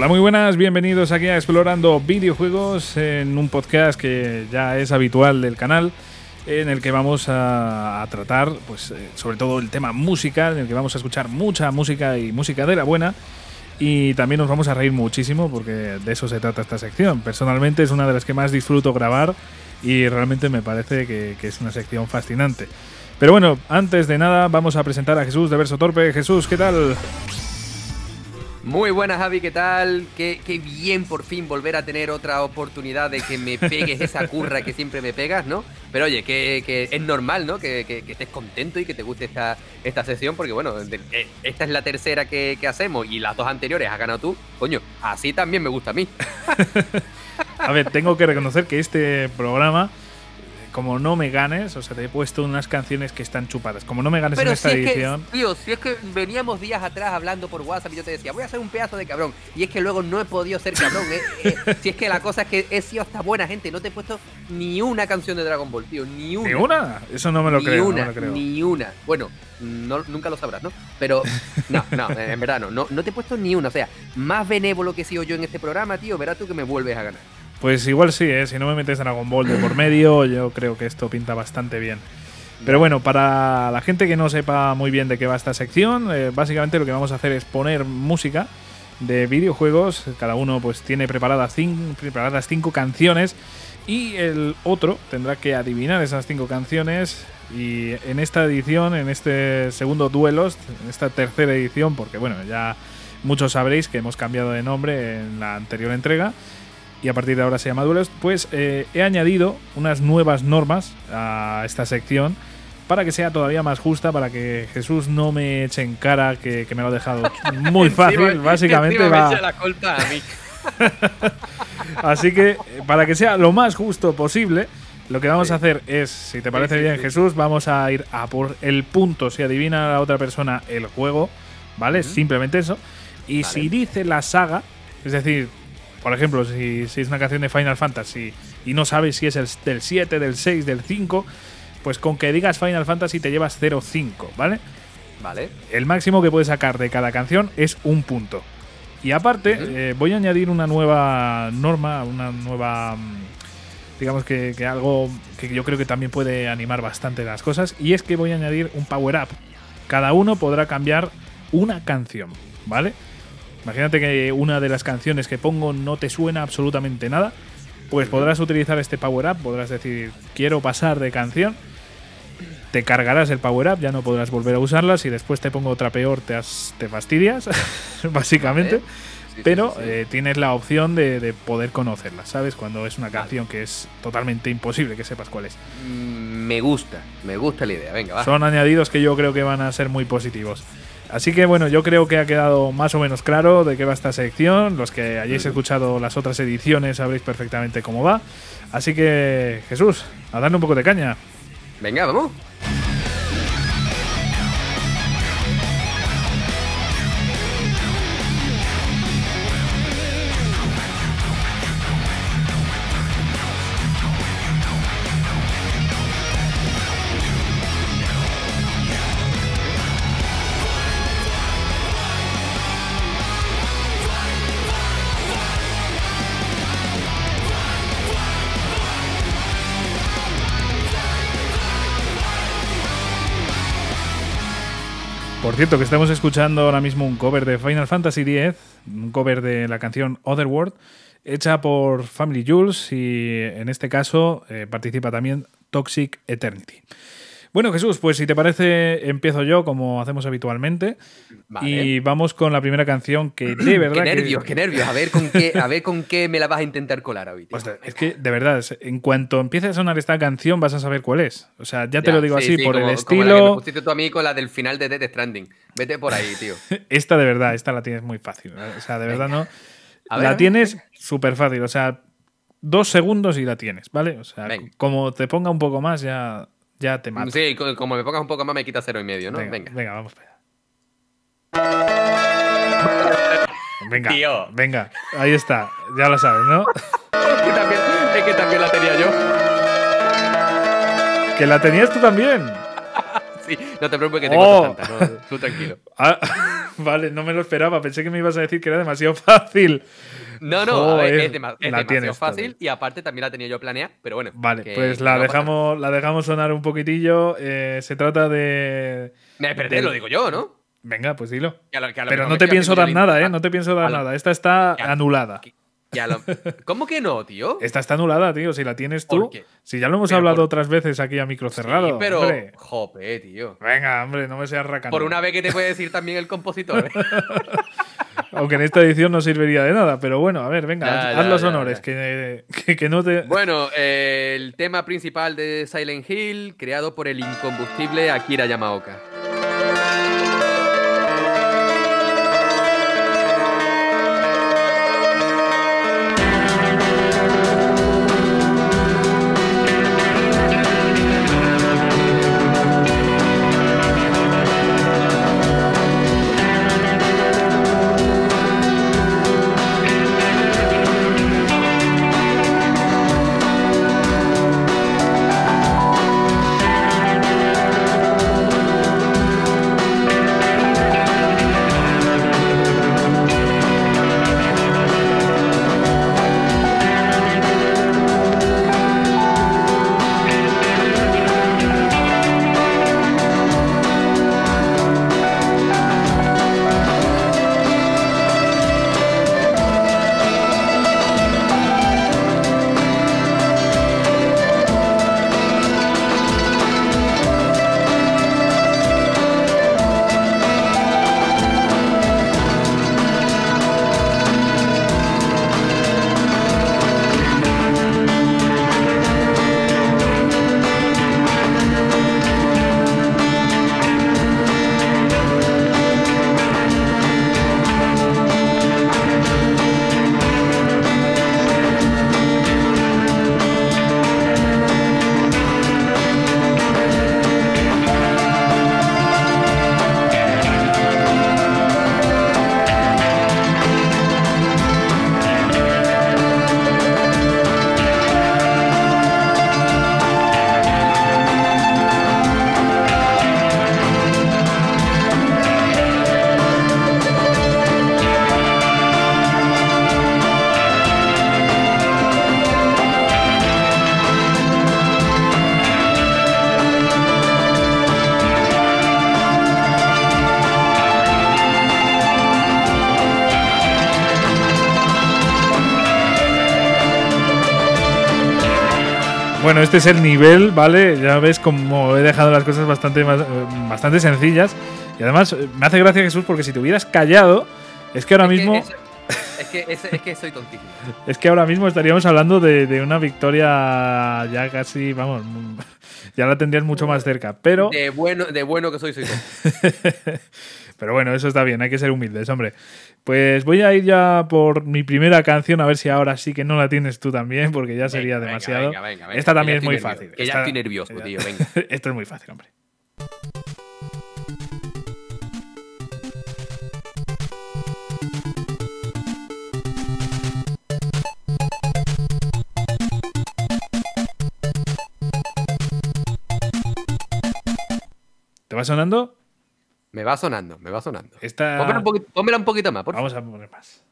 Hola, muy buenas, bienvenidos aquí a Explorando Videojuegos en un podcast que ya es habitual del canal en el que vamos a, tratar, pues, eh, sobre todo el tema música, en el que vamos a escuchar mucha música y música de la buena. Y también nos vamos a reír muchísimo porque de eso se trata esta sección. Personalmente es una de las que más disfruto grabar y realmente me parece que, que es una sección fascinante. Pero bueno, antes de nada vamos a presentar a Jesús de Verso Torpe. Jesús, ¿qué tal? Muy buenas, Javi, ¿qué tal? Qué, bien por fin volver a tener otra oportunidad de que me pegues esa curra que siempre me pegas, ¿no? Pero oye, que, es normal, ¿no? Que, estés contento y que te guste esta, esta sesión, porque bueno, eh, esta es la tercera que, hacemos y las dos anteriores has ganado tú. Coño, así también me gusta a mí. a ver, tengo que reconocer que este programa como no me ganes, o sea, te he puesto unas canciones que están chupadas. Como no me ganes en esta edición. tío, si es que veníamos días atrás hablando por WhatsApp y yo te decía, voy a ser un pedazo de cabrón. Y es que luego no he podido ser cabrón. ¿eh? eh si es que la cosa es que he sido hasta buena gente. No te he puesto ni una canción de Dragon Ball, tío. Ni una. ¿Ni una? Eso no me lo ni creo. Una, no creo. Ni una. Bueno, nunca lo sabrás, ¿no? Pero, no, no, en verdad no, no. No te he puesto ni una. O sea, más benévolo que he sido yo en este programa, tío, verás tú que me vuelves a ganar. Pues igual sí, ¿eh? si no me metes Dragon Ball de por medio, yo creo que esto pinta bastante bien. Pero bueno, para la gente que no sepa muy bien de qué va esta sección, eh, básicamente lo que vamos a hacer es poner música de videojuegos. Cada uno pues tiene preparadas cinco, preparadas cinco canciones y el otro tendrá que adivinar esas cinco canciones. Y en esta edición, en este segundo duelos, en esta tercera edición, porque bueno, ya muchos sabréis que hemos cambiado de nombre en la anterior entrega y a partir de ahora se llama Duelos, pues eh, he añadido unas nuevas normas a esta sección para que sea todavía más justa, para que Jesús no me eche en cara que, me lo ha dejado muy fácil. Básicamente va. la culpa a mí. Así que, para que sea lo más justo posible, lo que vamos a hacer es, si te parece bien, Jesús, vamos a ir a por el punto si adivina la otra persona el juego, ¿vale? Simplemente eso. Y si dice la saga, es decir, por ejemplo, si, es una canción de Final Fantasy y no sabes si es el, del 7, del 6, del 5, pues con que digas Final Fantasy te llevas 0,5, ¿vale? Vale. El máximo que puedes sacar de cada canción es un punto. Y aparte, eh, voy a añadir una nueva norma, una nueva. Mm, digamos que, que, algo que yo creo que también puede animar bastante las cosas. Y es que voy a añadir un power up. Cada uno podrá cambiar una canción, ¿vale? Imagínate que una de las canciones que pongo no te suena absolutamente nada, pues podrás utilizar este power up, podrás decir quiero pasar de canción, te cargarás el power up, ya no podrás volver a usarla, si después te pongo otra peor te, te fastidias, básicamente. pero eh, tienes la opción de, poder conocerla, ¿sabes? Cuando es una canción que es totalmente imposible que sepas cuál es. Mm, me gusta, me gusta la idea, venga, va. Son añadidos que yo creo que van a ser muy positivos. Así que bueno, yo creo que ha quedado más o menos claro de qué va esta sección. Los que hayáis escuchado las otras ediciones sabréis perfectamente cómo va. Así que Jesús, a darle un poco de caña. Venga, vamos. Cierto, que estamos escuchando ahora mismo un cover de Final Fantasy X, un cover de la canción Otherworld, hecha por Family Jules y en este caso eh, participa también Toxic Eternity. Bueno, Jesús, pues si te parece, empiezo yo como hacemos habitualmente. Y vamos con la primera canción que de verdad. qué nervios, qué nervios. A ver, con qué, a ver con qué me la vas a intentar colar ahorita. Pues es que, de verdad, en cuanto empiece a sonar esta canción, vas a saber cuál es. O sea, ya te lo digo así, por el estilo. Como la que me pusiste tú a mí con la del final de Death Stranding. Vete por ahí, tío. esta de verdad, esta la tienes muy fácil. O sea, de verdad no. la tienes súper fácil. O sea, dos segundos y la tienes, ¿vale? O sea, como te ponga un poco más, ya ya te mato. Sí, como me pongas un poco más me quita cero y medio, ¿no? Venga. Venga, vamos para Venga, Tío. venga, ahí está, ya lo sabes, ¿no? es que también la tenía yo. ¿Que la tenías tú también? sí, no te preocupes que tengo oh. tanta, tú tranquilo. Ah, vale, no me lo esperaba. Pensé que me ibas a decir que era demasiado fácil. No, no, a ver, es, dema- es demasiado fácil y aparte también la tenía yo planeada, pero bueno. Vale, que- pues la no dejamos, la dejamos sonar un poquitillo. Eh, se trata de. Me perdí, del- lo digo yo, ¿no? Venga, pues dilo. A lo- a Pero mejor no te pienso dar nada, ¿eh? No te pienso dar lo- nada. Esta está Ya. anulada. que a lo- ¿Cómo que no, tío? Esta está anulada, tío. Si la tienes ¿Por tú. Si ya lo hemos Pero hablado por- otras veces aquí a micro cerrado. Sí, pero. hombre. Jope, tío. Venga, hombre, no me seas racano. Por una vez que te puede decir también el compositor. ¿eh? Aunque en esta edición no serviría de nada. Pero bueno, a ver, venga, Ya, haz, ya, haz los ya, honores. Que, que, que no te. bueno, eh, el tema principal de Silent Hill, creado por el incombustible Akira Yamaoka. Bueno, este es el nivel, ¿vale? Ya ves como he dejado las cosas bastante, más- eh, bastante sencillas. Y además eh, me hace gracia Jesús porque si te hubieras callado, es que ahora Es que mismo, eso- es, que, es, es que soy tontísimo. es que ahora mismo estaríamos hablando de, de una victoria ya casi, vamos, mm, ya la tendrías mucho más cerca. Pero, De bueno, de bueno que soy, soy tonto. pero bueno, eso está bien, hay que ser humildes, hombre. Pues voy a ir ya por mi primera canción, a ver si ahora sí que no la tienes tú también, porque ya sería Venga, demasiado. venga, venga, venga, Esta también es muy fácil. Que ya Esta- estoy nervioso, tío, venga. Esto es muy fácil, hombre. ¿Te va sonando? Me va sonando, me va sonando. Esta... Pónmela un, poquito, pónmela un poquito más, por favor. Vamos a poner más.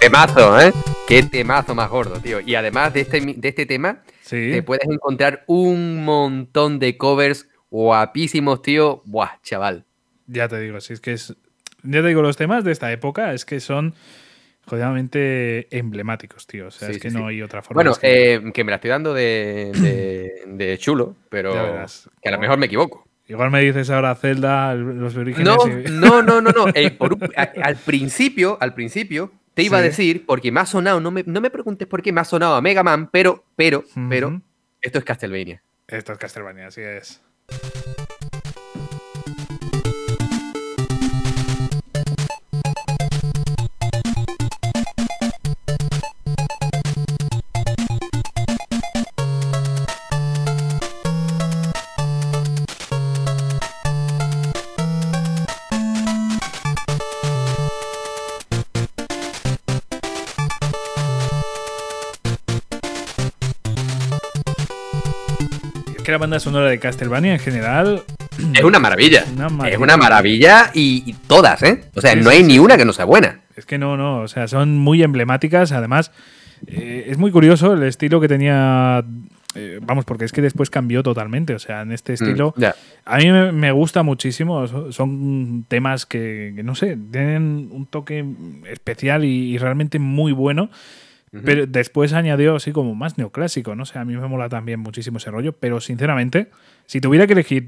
Temazo, ¿eh? Qué temazo más gordo, tío. Y además de este, de este tema, Sí. te puedes encontrar un montón de covers guapísimos, tío. Buah, chaval. Ya te digo, si es que es. Ya te digo, los temas de esta época es que son jodidamente emblemáticos, tío. O sea, Sí, es que sí, no sí. hay otra forma. Bueno, que- eh, que me la estoy dando de, de- de chulo, pero verás. que a lo mejor me equivoco. Igual me dices ahora Zelda, los orígenes. No, y- no, no, no, no. por un- a- al principio, al principio, te iba a decir, porque me ha sonado, no me, no me preguntes por qué me ha sonado a Mega Man, pero, pero, pero, esto es Castlevania. Esto es Castlevania, así es. Que la banda sonora de Castlevania en general. Es una maravilla. Una maravilla. Es una maravilla y, y todas, ¿eh? O sea, no hay ni una que no sea buena. Es que no, no, o sea, son muy emblemáticas. Además, eh, es muy curioso el estilo que tenía. eh, vamos, porque es que después cambió totalmente. O sea, en este estilo. Mm, ya. A mí me, me gusta muchísimo. so- Son temas que, que, no sé, tienen un toque especial y, y realmente muy bueno. Pero después añadió así como más neoclásico, no sé, a mí me mola también muchísimo ese rollo, pero sinceramente, si tuviera que elegir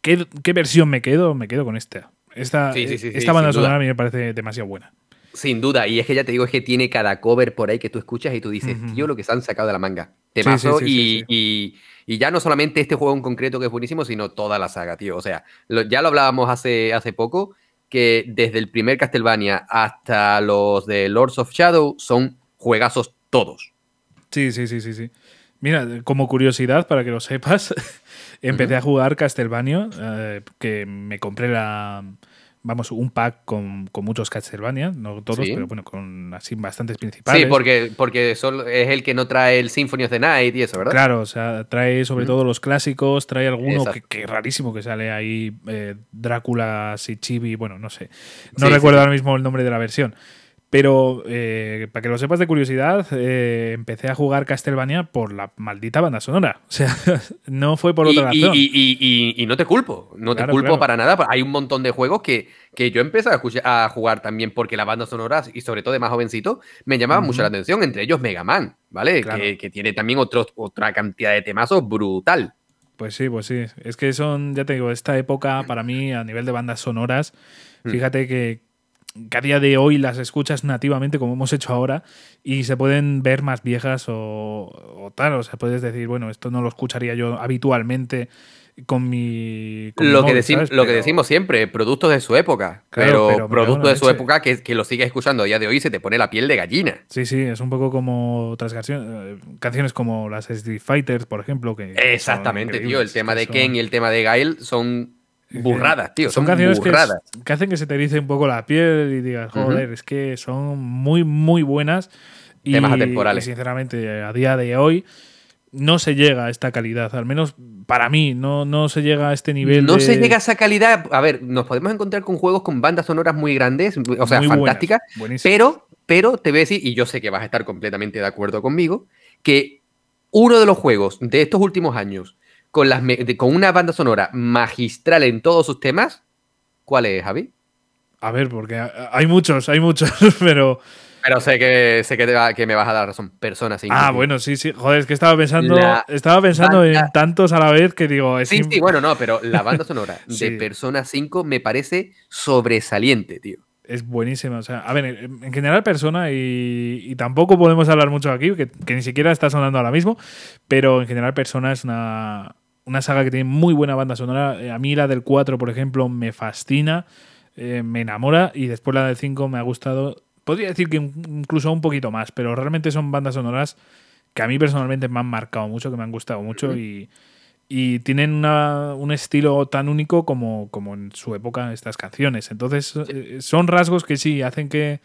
qué, qué versión me quedo, me quedo con esta. Esta, Sí, sí, sí, esta banda sonora a mí me parece demasiado buena. Sin duda, y es que ya te digo, es que tiene cada cover por ahí que tú escuchas y tú dices, tío, lo que se han sacado de la manga. Sí, sí, y, Y, y ya no solamente este juego en concreto que es buenísimo, sino toda la saga, tío. O sea, lo- ya lo hablábamos hace, hace poco, que desde el primer Castlevania hasta los de Lords of Shadow son juegazos todos. Sí, sí, sí, sí, sí. Mira, como curiosidad, para que lo sepas, empecé a jugar Castlevania, eh, que me compré la... Vamos, un pack con, con muchos Castlevania, no todos, Sí. pero bueno, con así bastantes principales. Sí, porque, porque solo es el que no trae el Symphony of the Night y eso, ¿verdad? Claro, o sea, trae sobre Ujú. todo los clásicos, trae alguno que, que rarísimo que sale ahí, eh, Drácula, Sichibi, bueno, no sé. No Sí, recuerdo sí. ahora mismo el nombre de la versión. Pero eh, para que lo sepas de curiosidad, eh, empecé a jugar Castlevania por la maldita banda sonora. O sea, no fue por otra y- razón. y- y- y- y no te culpo, no te culpo claro. para nada. Hay un montón de juegos que, que yo empecé a, escuchar- a jugar también porque la banda sonora, y sobre todo de más jovencito, me llamaban mucho Ujú. la atención, entre ellos Mega Man, ¿vale? Claro. Que, que tiene también otra cantidad de temazos brutal. Pues sí, pues sí. Es que son, ya te digo, esta época para mí a nivel de bandas sonoras, Mm. fíjate que, que a día de hoy las escuchas nativamente como hemos hecho ahora y se pueden ver más viejas o, o tal. O sea, puedes decir, bueno, esto no lo escucharía yo habitualmente con mi... con mi Lo que, móvil, decim- ¿sabes? lo que decimos siempre, productos de su época. Claro, pero, pero productos de su época que, que lo sigues escuchando a día de hoy y se te pone la piel de gallina. Sí, sí, es un poco como otras canciones, eh, canciones como las Street Fighters, por ejemplo. Que Exactamente, tío. El tema de son- Ken y el tema de Gail son burradas, tío. Son Son, canciones burradas. que hacen que se te erice un poco la piel y digas, joder, es que son muy, muy buenas. Y, Temas atemporales. y sinceramente, a día de hoy no se llega a esta calidad, al menos para mí, no, no se llega a este nivel. No de- se llega a esa calidad. A ver, nos podemos encontrar con juegos con bandas sonoras muy grandes, o sea, muy fantásticas, pero, pero te voy a decir, y yo sé que vas a estar completamente de acuerdo conmigo, que uno de los juegos de estos últimos años con, las con una banda sonora magistral en todos sus temas, ¿cuál es, Javi? A ver, porque hay muchos, hay muchos, pero. Pero sé que sé que, te va- que me vas a dar razón. Persona 5. Ah, bueno, sí, sí. Joder, es que estaba pensando, La estaba pensando en tantos a la vez que digo. Es Sí, sí, bueno, no, pero la banda sonora Sí. de Persona 5 me parece sobresaliente, tío. Es buenísima. O sea, a ver, en en general persona y, y tampoco podemos hablar mucho aquí, que, que ni siquiera está sonando ahora mismo, pero en general persona es una, una saga que tiene muy buena banda sonora. Eh, A mí la del 4, por ejemplo, me fascina, eh, me enamora y después la del 5 me ha gustado. Podría decir que in- incluso un poquito más, pero realmente son bandas sonoras que a mí personalmente me han marcado mucho, que me han gustado mucho y, y tienen una- un estilo tan único como, como en su época estas canciones. Entonces, eh, son rasgos que sí hacen que,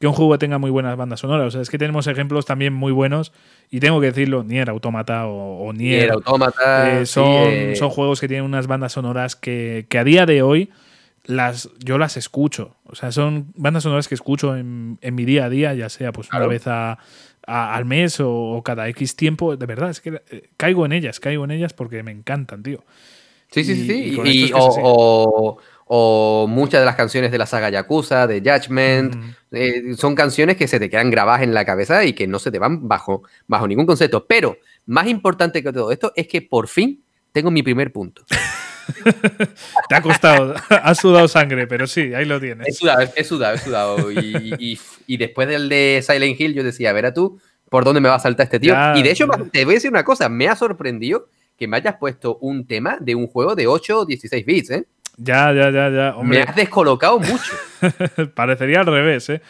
que un juego tenga muy buenas bandas sonoras. O sea, es que tenemos ejemplos también muy buenos y tengo que decirlo, Nier Automata o, o Nier. Nier Automata. eh, sí, son, eh, son juegos que tienen unas bandas sonoras que, que a día de hoy las, yo las escucho. O sea, son bandas sonoras que escucho en, en mi día a día, ya sea pues Claro. una vez a- a- al mes o, o cada X tiempo. De verdad, es que eh, caigo en ellas, caigo en ellas porque me encantan, tío. Sí, sí, y- sí. sí. y es que o- o muchas de las canciones de la saga Yakuza, de Judgment, Mm. eh, son canciones que se te quedan grabadas en la cabeza y que no se te van bajo, bajo ningún concepto. Pero más importante que todo esto es que por fin tengo mi primer punto. Te ha costado, has sudado sangre, pero sí, ahí lo He tienes. sudado, he sudado, he sudado. Y, y- y después del de Silent Hill, yo decía, verá tú, ¿por dónde me va a saltar este tío? Ya, y de hecho, ya. te voy a decir una cosa, me ha sorprendido que me hayas puesto un tema de un juego de 8 o 16 bits, ¿eh? Ya, ya, ya, ya. Me Hombre, has descolocado mucho. parecería al revés, ¿eh?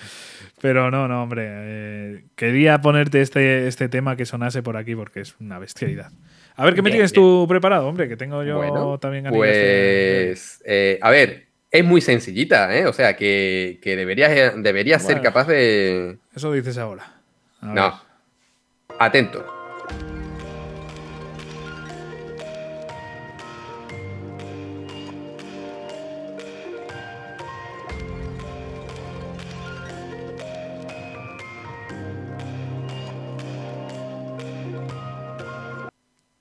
Pero no, no, hombre. eh, quería ponerte este, este tema que sonase por aquí porque es una bestialidad. A ver, ¿qué me Bien, tienes bien. tú preparado, hombre? Que tengo yo bueno, también ganas de- pues, eh, a ver, es muy sencillita, ¿eh? O sea, que, que deberías, deberías ser capaz de... Eso dices ahora. A ver. No. Atento.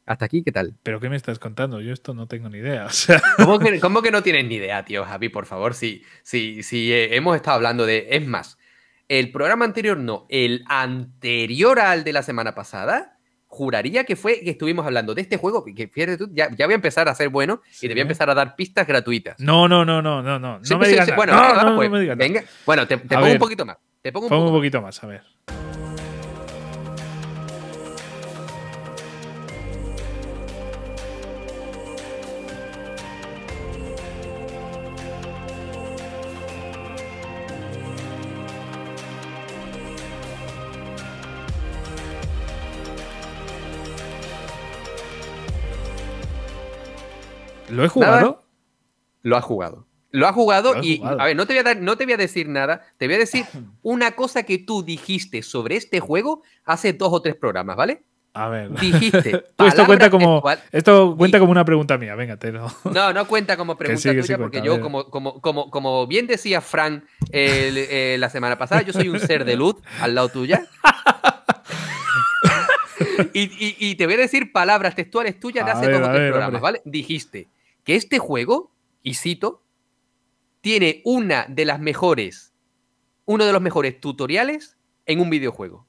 Hasta aquí, ¿qué tal? ¿Pero qué me estás contando? Yo esto no tengo ni idea. O sea, ¿Cómo que, cómo que no tienes ni idea, tío, Javi? Por favor, sí, sí, sí, eh, hemos estado hablando de. Es más, el programa anterior no, el anterior al de la semana pasada, juraría que fue que estuvimos hablando de este juego, que fíjate tú, ya, ya voy a empezar a ser bueno Sí. y te voy a empezar a dar pistas gratuitas. no, no, no, no, no, no. Sí, No me sí, digas nada. Bueno, no, no, no pues, me digas nada. venga. Bueno, te, te pongo ver. un poquito más. Te pongo un un poquito más, a ver. ¿Lo he jugado? Lo has jugado. Lo has jugado Lo has y, jugado. a ver, no te, voy a dar, no te voy a decir nada, te voy a decir una cosa que tú dijiste sobre este juego hace dos o tres programas, ¿vale? A ver. Dijiste. Esto cuenta como esto cuenta como una pregunta mía. Venga, te lo. No, no cuenta como pregunta sí, que sí tuya, cuenta, porque yo, como, como, como, como bien decía Frank el- eh, la semana pasada, yo soy un ser de luz al lado tuya. y, y- y te voy a decir palabras textuales tuyas de A hace ver, dos o tres ver, programas, hombre. ¿vale? Dijiste que este juego, y cito, tiene una de las mejores, uno de los mejores tutoriales en un videojuego.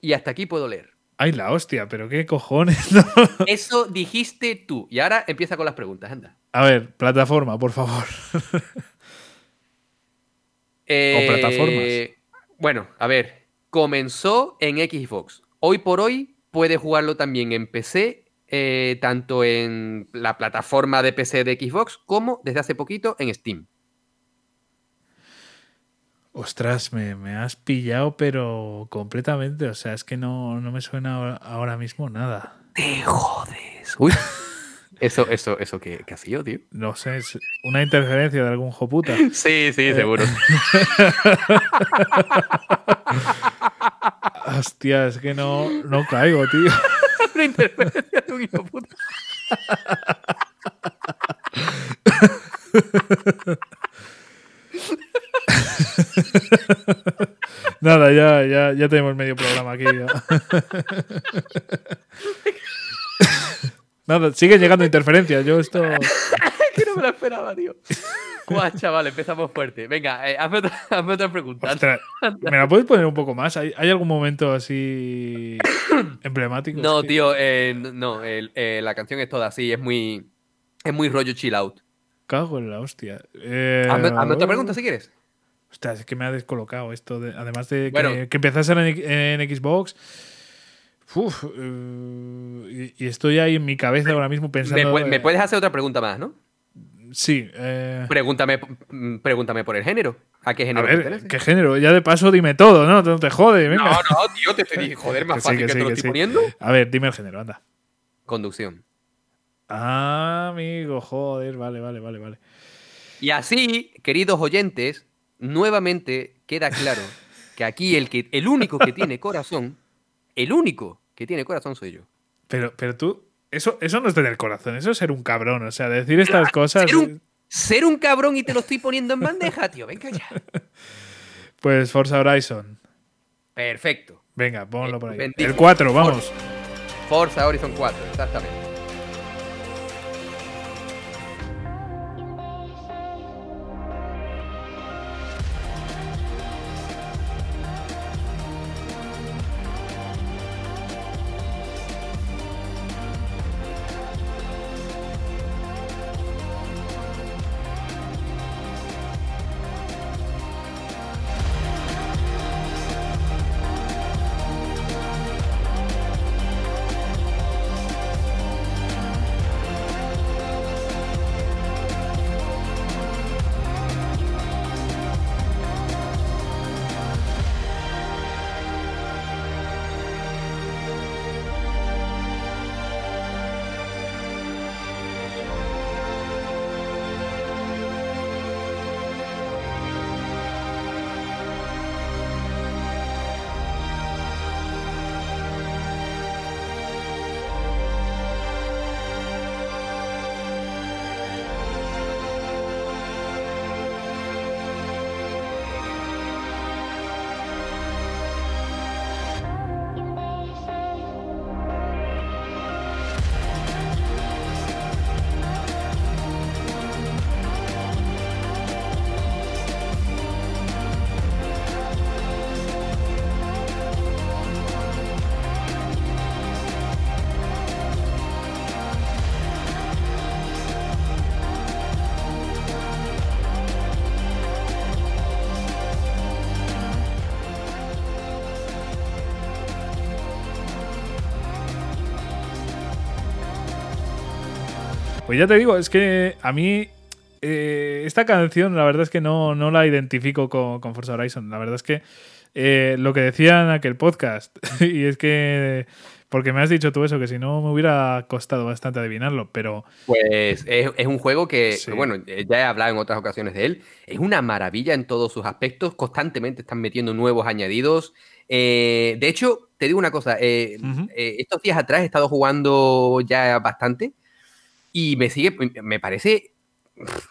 Y hasta aquí puedo leer. Ay, la hostia, pero qué cojones. no. Eso dijiste tú. Y ahora empieza con las preguntas, anda. A ver, plataforma, por favor. Eh, plataformas. Bueno, a ver, comenzó en Xbox. Hoy por hoy puede jugarlo también en PC, eh, tanto en la plataforma de PC de Xbox como desde hace poquito en Steam. Ostras, me, me has pillado, pero completamente. O sea, es que no, no me suena ahora, mismo nada. Te jodes. Uy. Eso, eso, eso que, que ha sido, tío. No sé, es una interferencia de algún joputa. Sí, sí, seguro. Hostia, es que no, no caigo, tío. Una interferencia de un hijo de puta. Nada, ya, ya, ya tenemos medio programa aquí. ya. Nada, siguen llegando interferencias. Yo esto. que no me lo esperaba, tío. Guau, chaval, empezamos fuerte. Venga, eh, hazme, otra, hazme otra pregunta. Ostras, ¿Me la puedes poner un poco más? ¿Hay, hay algún momento así emblemático? No, tío, eh, no, eh, la canción es toda así, es muy, es muy rollo chill out. Cago en la hostia. Hazme, hazme otra pregunta si quieres. Ostras, es que me ha descolocado esto. de- además de Bueno. que, que empezase en, en Xbox. Uf, eh, y, estoy ahí en mi cabeza ahora mismo pensando. me puedes hacer otra pregunta más, ¿no? Sí. eh, Pregúntame, mm, pregúntame por el género. ¿A qué a género ver, pertenece? ¿qué género? Ya de paso dime todo, ¿no? No te jode, venga. No, no, tío, te estoy joder, más Que sí, fácil que que, sí, te lo que estoy sí. poniendo. A ver, dime el género, anda. Conducción. Ah, amigo, joder, vale, vale, vale, vale. Y así, queridos oyentes, nuevamente queda claro que aquí el, que, el único que tiene corazón, el único que tiene corazón soy yo. Pero, pero tú, eso, eso no es tener corazón, eso es ser un cabrón. O sea, decir estas cosas. Ser un, ser un cabrón y te lo estoy poniendo en bandeja, tío. Venga ya. Pues Forza Horizon. Perfecto. Venga, ponlo por ahí. El 4, vamos. Forza Horizon 4, exactamente. Pues ya te digo, es que a mí eh, esta canción la verdad es que no, no la identifico con, con Forza Horizon. La verdad es que eh, lo que decía en aquel podcast, y es que porque me has dicho tú eso, que si no me hubiera costado bastante adivinarlo, pero... Pues es, es un juego que, bueno, ya he hablado en otras ocasiones de él, es una maravilla en todos sus aspectos, constantemente están metiendo nuevos añadidos. Eh, de hecho, te digo una cosa, eh, eh, estos días atrás he estado jugando ya bastante y me sigue, me parece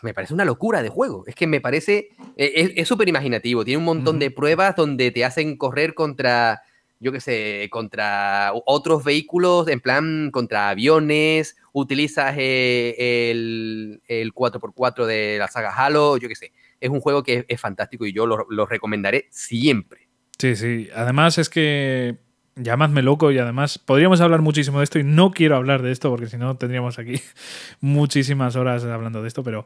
me parece una locura de juego. Es que me parece. Es súper imaginativo. Tiene un montón de pruebas donde te hacen correr contra yo qué sé, contra otros vehículos, en plan contra aviones, utilizas eh, el, 4x4 de la saga Halo, yo qué sé. Es un juego que es, fantástico y yo lo, lo, recomendaré siempre. Sí, sí. Además es que llamadme loco y además podríamos hablar muchísimo de esto y no quiero hablar de esto porque si no tendríamos aquí muchísimas horas hablando de esto, pero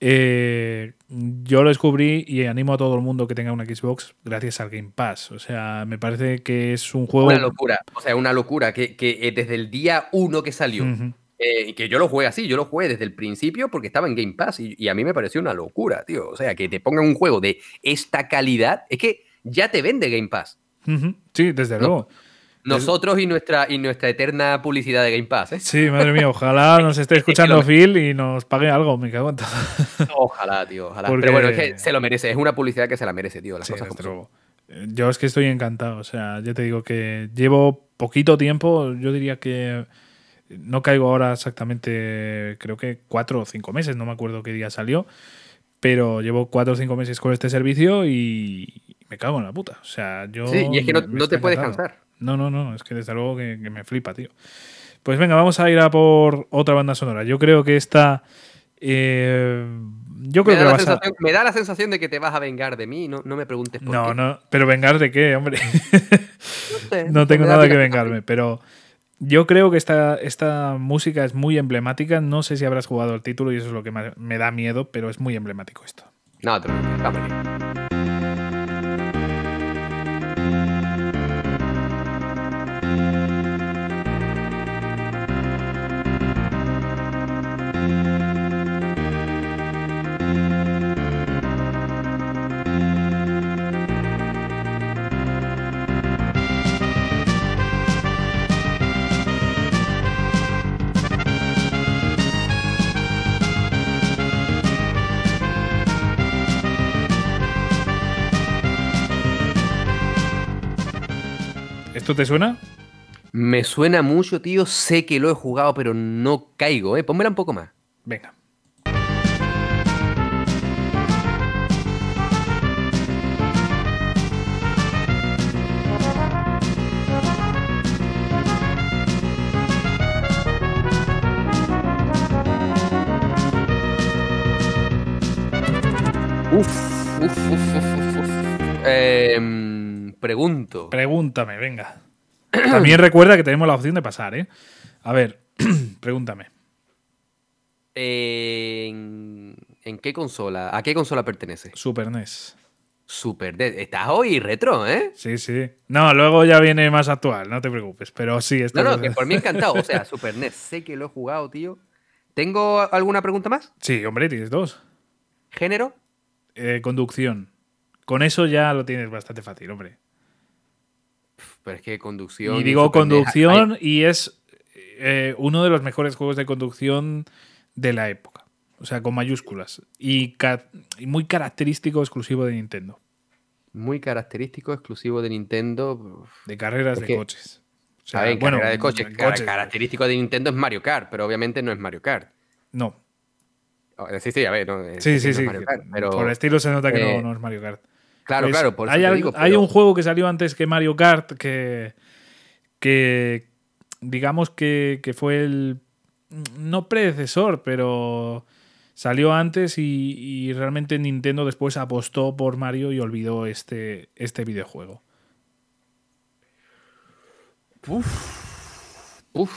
eh, yo lo descubrí y animo a todo el mundo que tenga una Xbox gracias al Game Pass. O sea, me parece que es un juego... Una locura, o sea, una locura que, que desde el día uno que salió... Eh, que yo lo jugué así, yo lo jugué desde el principio porque estaba en Game Pass y, y a mí me pareció una locura, tío. O sea, que te pongan un juego de esta calidad, es que ya te vende Game Pass. Sí, desde luego. Nosotros y nuestra, y nuestra eterna publicidad de Game Pass, ¿eh? Sí, madre mía, ojalá nos esté escuchando Phil y nos pague algo, me cago en todo. Ojalá, tío, ojalá. Pero bueno, es que se lo merece, es una publicidad que se la merece, tío. Las cosas Yo es que estoy encantado, o sea, ya te digo que llevo poquito tiempo, yo diría que no caigo ahora exactamente, creo que cuatro o cinco meses, no me acuerdo qué día salió, pero llevo cuatro o cinco meses con este servicio y me cago en la puta. O sea, yo. Sí, y es que no, te puedes cansar. No, no, no, es que desde luego que, me flipa, tío. Pues venga, vamos a ir a por otra banda sonora. Yo creo que esta. Eh, yo creo me, da que la me da la sensación de que te vas a vengar de mí, no, no me preguntes por no, qué. No, no, pero vengar de qué, hombre. no, tengo nada que vengarme, pero yo creo que esta, esta música es muy emblemática. No sé si habrás jugado el título y eso es lo que me, da miedo, pero es muy emblemático esto. No, te vamos ¿Esto te suena? Me suena mucho, tío. Sé que lo he jugado, pero no caigo, ¿eh? Pónmela un poco más. Venga. Uf, uf, uf, uf, uf. Eh, pregunto. Pregúntame, venga. También recuerda que tenemos la opción de pasar, ¿eh? A ver, pregúntame. ¿En, qué consola? ¿A qué consola pertenece? Super NES. Super NES. Estás hoy retro, ¿eh? Sí, sí. No, luego ya viene más actual, no te preocupes. Pero sí, está. No, no, que por mí encantado. O sea, Super NES. Sé que lo he jugado, tío. ¿Tengo alguna pregunta más? Sí, hombre, tienes dos. ¿Género? Eh, conducción. Con eso ya lo tienes bastante fácil, hombre. Pero es que conducción. Y digo conducción y es eh, uno de los mejores juegos de conducción de la época. O sea, con mayúsculas. Y, muy característico, exclusivo de Nintendo. Muy característico, exclusivo de Nintendo. De carreras de coches. O sea, bueno, de coches. Característico de Nintendo es Mario Kart, pero obviamente no es Mario Kart. No. Oh, sí, sí, a ver, no, sí, sí, sí. Por el estilo se nota que no, eh, no es Mario Kart. Claro, pues claro. Por hay, hay un juego que salió antes que Mario Kart que, que digamos que, fue el, no predecesor, pero salió antes y, realmente Nintendo después apostó por Mario y olvidó este, este videojuego. Uf, uf,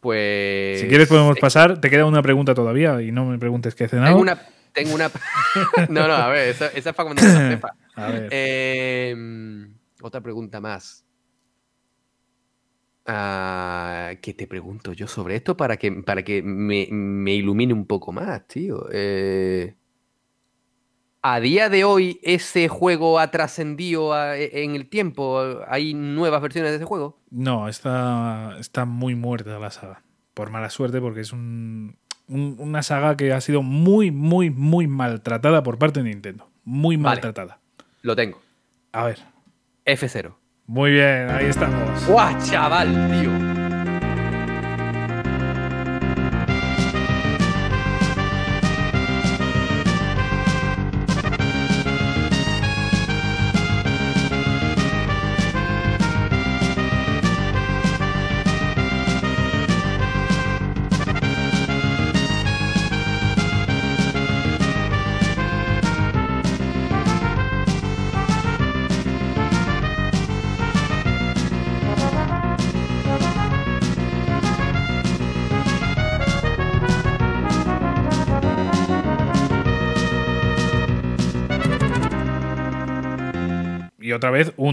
pues... Si quieres podemos pasar, te queda una pregunta todavía y no me preguntes qué he cenado. Tengo una, tengo una... no, no, a ver, esa, esa es para cuando la sepa. A ver. Em, otra pregunta más. Ah, ¿Qué te pregunto yo sobre esto para que, para que me, me ilumine un poco más, tío? Eh, ¿A día de hoy ese juego ha trascendido a- e- en el tiempo? ¿Hay nuevas versiones de ese juego? No, está, está muy muerta la saga. Por mala suerte, porque es un- un- una saga que ha sido muy, muy, muy maltratada por parte de Nintendo. Muy Vale. Lo tengo. A ver. F0. Muy bien, ahí estamos. ¡Guau, chaval, tío!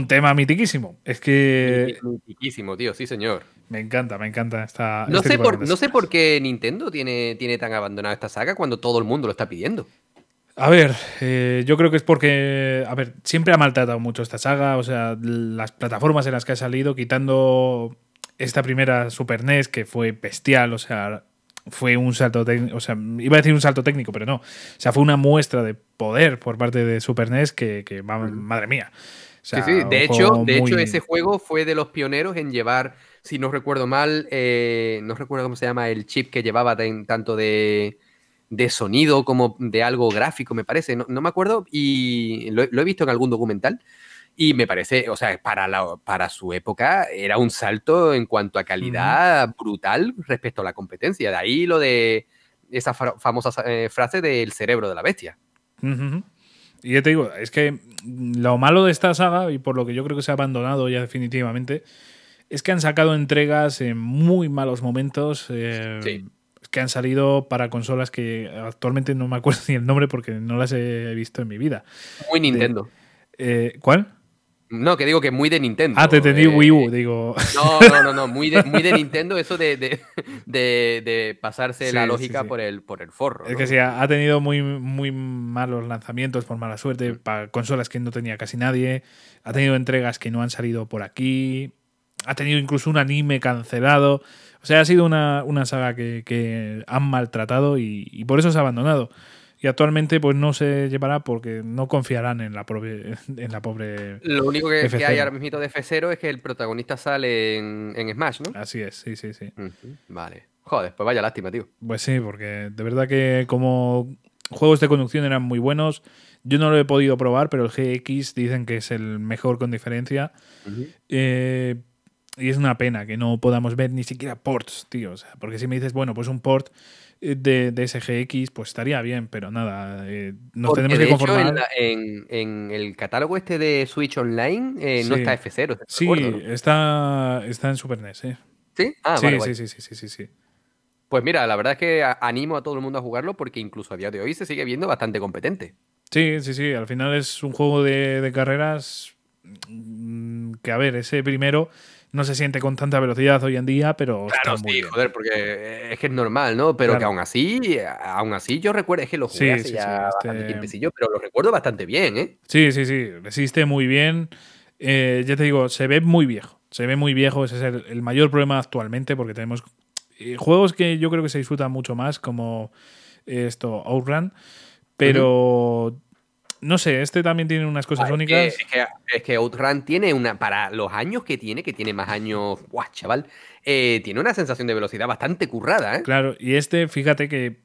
Un tema mitiquísimo. Es que Mitiquísimo, tío, sí, señor. me encanta, me encanta esta. No este sé, por, no sé por qué Nintendo tiene, tiene tan abandonada esta saga cuando todo el mundo lo está pidiendo. A ver, eh, yo creo que es porque, a ver, siempre ha maltratado mucho esta saga, o sea, las plataformas en las que ha salido, quitando esta primera Super NES que fue bestial, o sea, fue un salto técnico, o sea, iba a decir un salto técnico, pero no, o sea, fue una muestra de poder por parte de Super NES que, madre mía. Sea, sí, sí. De hecho, de hecho, ese juego fue de los pioneros en llevar, si no recuerdo mal, eh, no recuerdo cómo se llama el chip que llevaba tan- tanto de, de sonido como de algo gráfico, me parece. No, no me acuerdo y lo, lo he visto en algún documental. Y me parece, o sea, para, la, para su época era un salto en cuanto a calidad brutal respecto a la competencia. De ahí lo de esa fa- famosa eh, frase del cerebro de la bestia. Ujú. Y ya te digo, es que lo malo de esta saga, y por lo que yo creo que se ha abandonado ya definitivamente, es que han sacado entregas en muy malos momentos. eh, Sí. Que han salido para consolas que actualmente no me acuerdo ni el nombre porque no las he visto en mi vida. Muy Nintendo. Eh, ¿Cuál? No, que digo que muy de Nintendo. Ah, te entendí eh, Wii U, digo. No, no, no, no, muy de, muy de Nintendo eso de, de, de- de pasarse Sí, la lógica sí. Por, el, por el forro. Es ¿no? que sí, ha tenido muy, muy malos lanzamientos por mala suerte, Mm. para consolas que no tenía casi nadie. Ha tenido entregas que no han salido por aquí. Ha tenido incluso un anime cancelado. O sea, ha sido una, una saga que, que han maltratado y, y por eso se ha abandonado. Y actualmente pues no se llevará porque no confiarán en la, pobre- en la pobre... Lo único que, que F0. hay ahora mismo de F0 es que el protagonista sale en, en Smash, ¿no? Así es, sí, sí, sí. Vale. Joder, pues vaya lástima, tío. Pues sí, porque de verdad que como juegos de conducción eran muy buenos. Yo no lo he podido probar, pero el GX dicen que es el mejor con diferencia. Eh, y es una pena que no podamos ver ni siquiera ports, tío. O sea, porque si me dices, bueno, pues un port de, de ese GX, pues estaría bien, pero nada, eh, nos Porque, tenemos de que hecho, conformar. en, la- en- en el catálogo este de Switch Online eh, no está F0. ¿te Sí, no? está, está en Super NES, ¿eh? ¿Sí? Ah, sí, vale, sí, vale. sí, sí, sí, sí, sí. Pues mira, la verdad es que animo a todo el mundo a jugarlo porque incluso a día de hoy se sigue viendo bastante competente. Sí, sí, sí. Al final es un juego de, de carreras mm, que, a ver, ese primero no se siente con tanta velocidad hoy en día, pero Claro, está muy sí, bien. joder, porque es que es normal, ¿no? Pero que aún así, aún así yo recuerdo, es que lo jugué Sí, hace sí, sí, ya este- tiempecillo, pero lo recuerdo bastante bien, ¿eh? Sí, sí, sí. Resiste muy bien. Eh, ya te digo, se ve muy viejo. Se ve muy viejo. Ese es el, el mayor problema actualmente porque tenemos eh, juegos que yo creo que se disfrutan mucho más, como esto, Outrun. Pero. No sé, este también tiene unas cosas Es que, únicas. es, que, es que Outrun tiene una, para los años que tiene, que tiene más años, ¡buah, chaval! eh, tiene una sensación de velocidad bastante currada, ¿eh? Claro, y este, fíjate que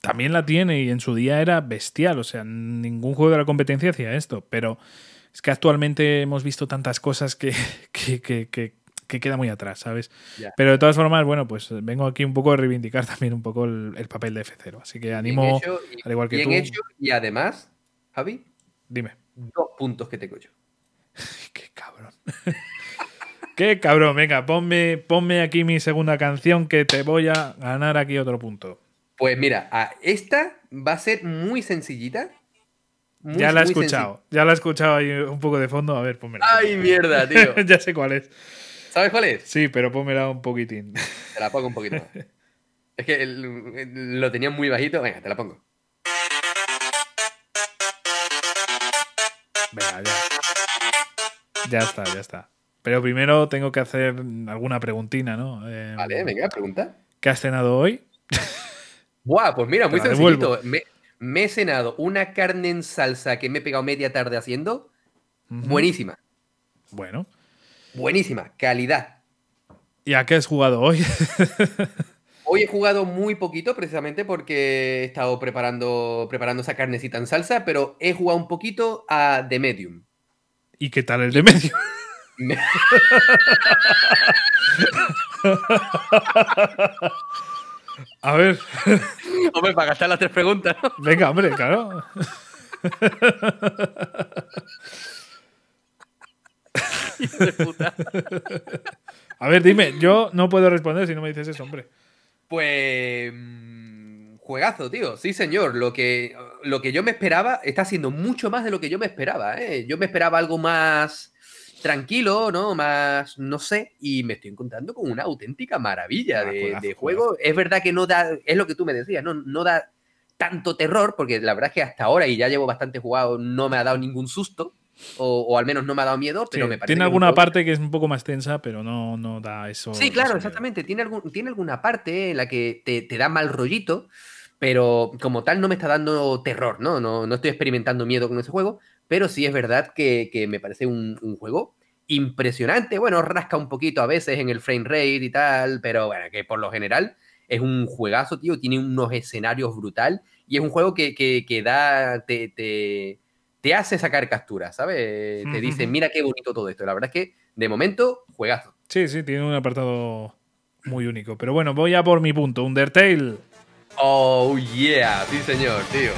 también la tiene y en su día era bestial. O sea, ningún juego de la competencia hacía esto. Pero es que actualmente hemos visto tantas cosas que, que, que, que- que queda muy atrás, ¿sabes? Pero de todas formas, bueno, pues vengo aquí un poco a reivindicar también un poco el, el papel de F0. Así que animo, hecho, al igual que bien tú. hecho, y además, Javi, Dime. dos puntos que tengo yo. Qué cabrón. Qué cabrón. Venga, ponme, ponme aquí mi segunda canción que te voy a ganar aquí otro punto. Pues mira, a- esta va a ser muy sencillita. muy- ya la he escuchado. Ya la he escuchado ahí un poco de fondo. A ver, ponme. sencilla. ¡Ay, mierda, tío! ya sé cuál es. ¿Sabes cuál es? Sí, pero pónmela un poquitín. Te la pongo un poquito más. Es que lo tenía muy bajito. Venga, te la pongo. Venga, ya. Ya está, ya está. Pero primero tengo que hacer alguna preguntina, ¿no? Eh, vale, venga, pregunta. ¿Qué has cenado hoy? Buah, pues mira, muy sencillito. Me, he cenado una carne en salsa que me he pegado media tarde haciendo. Buenísima. Bueno. Buenísima, calidad. ¿Y a qué has jugado hoy? hoy he jugado muy poquito precisamente porque he estado preparando, preparando esa carnecita en salsa, pero he jugado un poquito a The Medium. ¿Y qué tal el The Medium? a ver. Hombre, para gastar las tres preguntas. Venga, hombre, claro. A ver, dime, yo no puedo responder si no me dices eso, hombre. Pues. Mm, juegazo, tío. Sí, señor. Lo que, lo que yo me esperaba está siendo mucho más de lo que yo me esperaba. ¿eh? Yo me esperaba algo más tranquilo, ¿no? Más, no sé, y me estoy encontrando con una auténtica maravilla ah, de, juego. Es verdad que no da, es lo que tú me decías, no, no da tanto terror, porque la verdad es que hasta ahora, y ya llevo bastante jugado, no me ha dado ningún susto. O, al menos no me ha dado miedo, pero me parece. Tiene alguna parte que es un poco más tensa, pero no, no da eso. Sí, claro, exactamente. Tiene, algún, tiene alguna parte en la que te, da mal rollito, pero como tal no me está dando terror, ¿no? No, no estoy experimentando miedo con ese juego, pero sí es verdad que, me parece un, juego impresionante. Bueno, rasca un poquito a veces en el frame rate y tal, pero bueno, que por lo general es un juegazo, tío. Tiene unos escenarios brutal y es un juego que, que, da, te, te, hace sacar capturas, ¿sabes? Te dice, mira qué bonito todo esto. La verdad es que, de momento, juegazo. Sí, sí, tiene un apartado muy único. Pero bueno, voy a por mi punto. Undertale. Oh, yeah. Sí, señor, tío.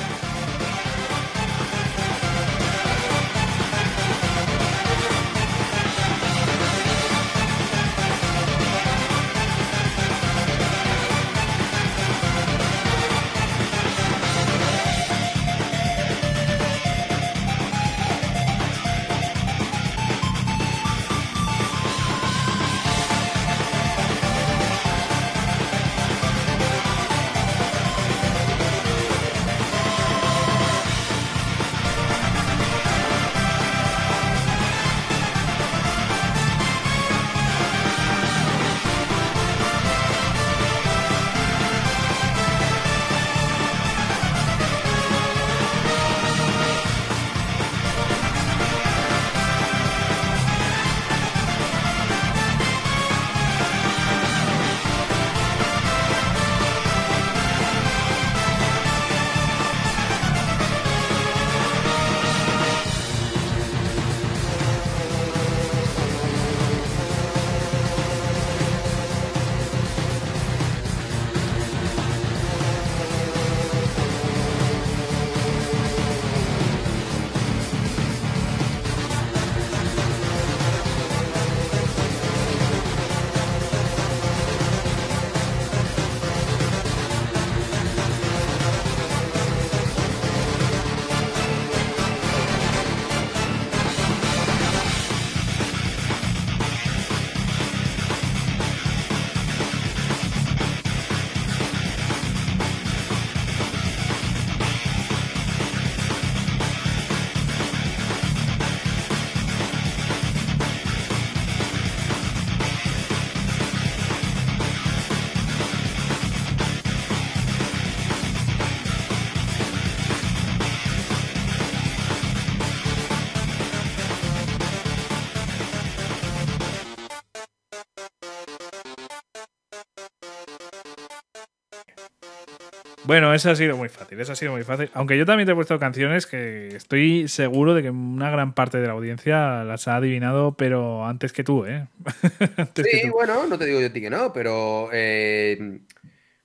Bueno, eso ha sido muy fácil, eso ha sido muy fácil. Aunque yo también te he puesto canciones que estoy seguro de que una gran parte de la audiencia las ha adivinado, pero antes que tú, ¿eh? sí, bueno, no te digo yo a ti que no, pero eh,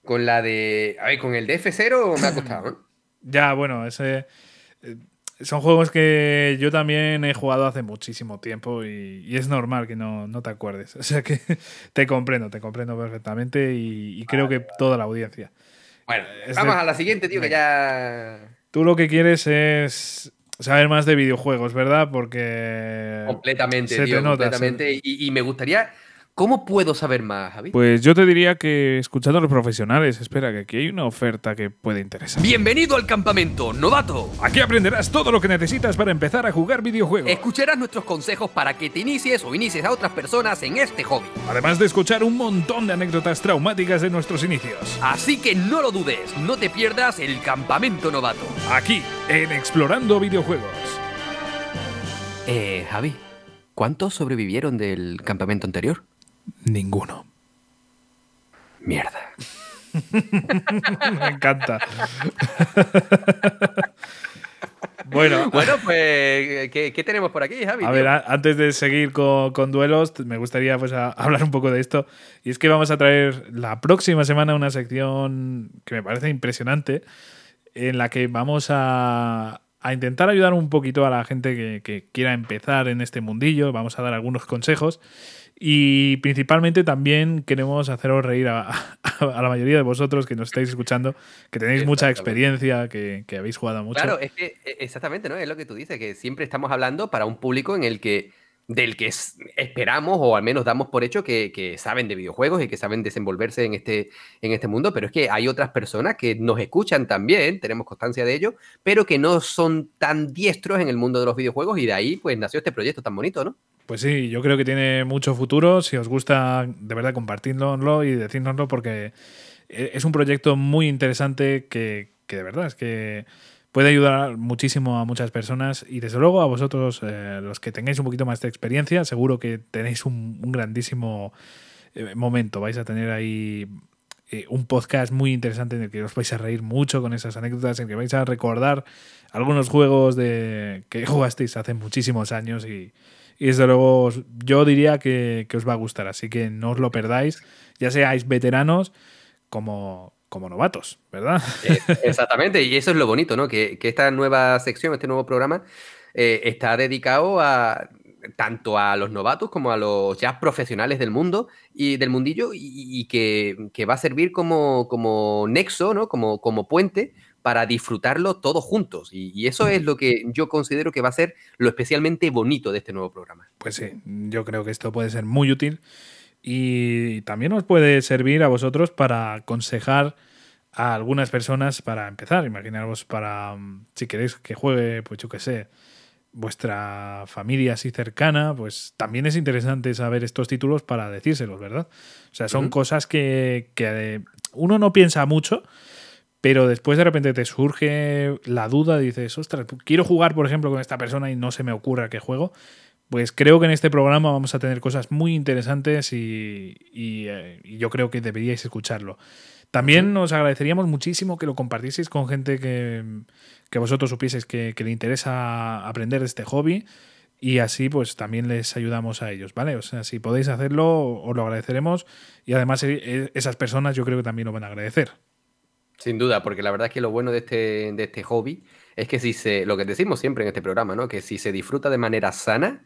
con la de... A ver, con el df 0 me ha costado, ya, bueno, ese... Eh, son juegos que yo también he jugado hace muchísimo tiempo y, es normal que no, te acuerdes. O sea que te comprendo, te comprendo perfectamente y, creo que toda la audiencia. Bueno, vamos a la siguiente, tío, que ya. Tú lo que quieres es saber más de videojuegos, ¿verdad? Porque. Completamente, tío, completamente. Y, me gustaría ¿Cómo puedo saber más, Javi? Pues yo te diría que escuchando a los profesionales, espera, que aquí hay una oferta que puede interesar. Bienvenido al campamento, novato. Aquí aprenderás todo lo que necesitas para empezar a jugar videojuegos. Escucharás nuestros consejos para que te inicies o inicies a otras personas en este hobby. Además de escuchar un montón de anécdotas traumáticas de nuestros inicios. Así que no lo dudes, no te pierdas el campamento novato. Aquí, en Explorando Videojuegos. Eh, Javi, ¿cuántos sobrevivieron del campamento anterior? Ninguno. Mierda. Me encanta. bueno, Bueno, pues, ¿qué, qué tenemos por aquí, Javi? a tío? ver, a- antes de seguir con, con duelos, me gustaría pues, a- hablar un poco de esto. Y es que vamos a traer la próxima semana una sección que me parece impresionante, en la que vamos a, a intentar ayudar un poquito a la gente que, que quiera empezar en este mundillo. Vamos a dar algunos consejos. Y principalmente también queremos haceros reír a, a la mayoría de vosotros que nos estáis escuchando, que tenéis mucha experiencia, que, que habéis jugado mucho. Claro, es que e- exactamente, ¿no? Es lo que tú dices, que siempre estamos hablando para un público en el que del que es- esperamos o al menos damos por hecho que, que saben de videojuegos y que saben desenvolverse en este, en este mundo, pero es que hay otras personas que nos escuchan también, tenemos constancia de ello, pero que no son tan diestros en el mundo de los videojuegos y de ahí pues nació este proyecto tan bonito, ¿no? Pues sí, yo creo que tiene mucho futuro. Si os gusta, de verdad, compartidnoslo y decírnoslo porque e- es un proyecto muy interesante que, que de verdad es que puede ayudar muchísimo a muchas personas y desde luego a vosotros, eh, los que tengáis un poquito más de experiencia, seguro que tenéis un, grandísimo eh, momento. Vais a tener ahí eh, un podcast muy interesante en el que os vais a reír mucho con esas anécdotas, en el que vais a recordar algunos juegos de que jugasteis hace muchísimos años y, y desde luego yo diría que, que os va a gustar, así que no os lo perdáis, ya seáis veteranos como, como novatos, ¿verdad? Eh, Exactamente, y eso es lo bonito, ¿no? Que, que esta nueva sección, este nuevo programa, eh, está dedicado a tanto a los novatos como a los ya profesionales del mundo y del mundillo, y, y que, que va a servir como, como nexo, ¿no? Como, como puente para disfrutarlo todos juntos. Y, y eso es lo que yo considero que va a ser lo especialmente bonito de este nuevo programa. Pues sí, yo creo que esto puede ser muy útil y también os puede servir a vosotros para aconsejar a algunas personas para empezar. Imaginaros para, mm, si queréis que juegue, pues yo qué sé, vuestra familia así cercana, pues también es interesante saber estos títulos para decírselos, ¿verdad? O sea, son cosas que, que, eh, uno no piensa mucho, pero después de repente te surge la duda dices, ostras, quiero jugar, por ejemplo, con esta persona y no se me ocurra qué juego. Pues creo que en este programa vamos a tener cosas muy interesantes y, y, eh, y yo creo que deberíais escucharlo. También os agradeceríamos muchísimo que lo compartieseis con gente que, que vosotros supieseis que, que le interesa aprender de este hobby y así pues también les ayudamos a ellos, ¿vale? O sea, si podéis hacerlo, os lo agradeceremos y además eh, esas personas yo creo que también lo van a agradecer. Sin duda, porque la verdad es que lo bueno de este, de este hobby es que si se, lo que decimos siempre en este programa, ¿no? Que si se disfruta de manera sana,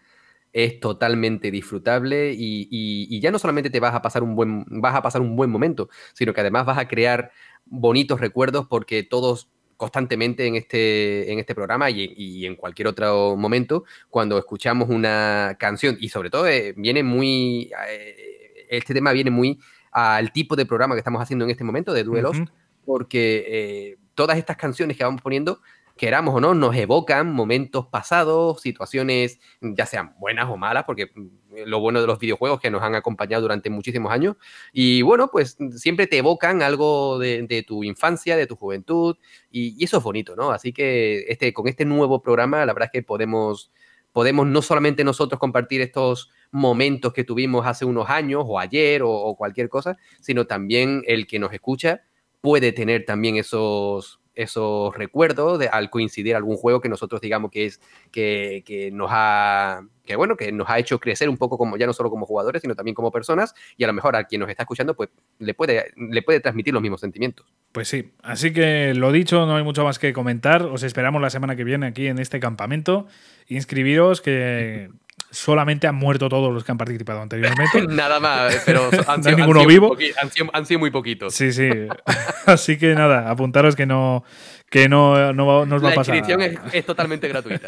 es totalmente disfrutable y, y- ya no solamente te vas a pasar un buen, vas a pasar un buen momento, sino que además vas a crear bonitos recuerdos porque todos constantemente en este, en este programa y, y en cualquier otro momento, cuando escuchamos una canción, y sobre todo eh, viene muy, eh, este tema viene muy al tipo de programa que estamos haciendo en este momento, de duelos. Porque eh, todas estas canciones que vamos poniendo, queramos o no, nos evocan momentos pasados, situaciones ya sean buenas o malas, porque mm, lo bueno de los videojuegos que nos han acompañado durante muchísimos años, y bueno, pues siempre te evocan algo de, tu infancia, de tu juventud, y, eso es bonito, ¿no? Así que este, con este nuevo programa, la verdad es que podemos, podemos no solamente nosotros compartir estos momentos que tuvimos hace unos años o ayer o cualquier cosa, sino también el que nos escucha puede tener también esos, esos recuerdos de, al coincidir algún juego que nosotros digamos que es que, que nos ha que bueno que nos ha hecho crecer un poco como ya no solo como jugadores sino también como personas y a lo mejor a quien nos está escuchando pues le puede le puede transmitir los mismos sentimientos Pues sí, así que lo dicho, no hay mucho más que comentar. Os esperamos la semana que viene aquí en este campamento. Inscribiros que solamente han muerto todos los que han participado anteriormente. nada más pero han No hay sido, ninguno han sido vivo. han sido- han sido muy poquitos Sí, sí. Así que nada, apuntaros que no, que no, no, va- no os va la a pasar. inscripción nada. es, es totalmente gratuita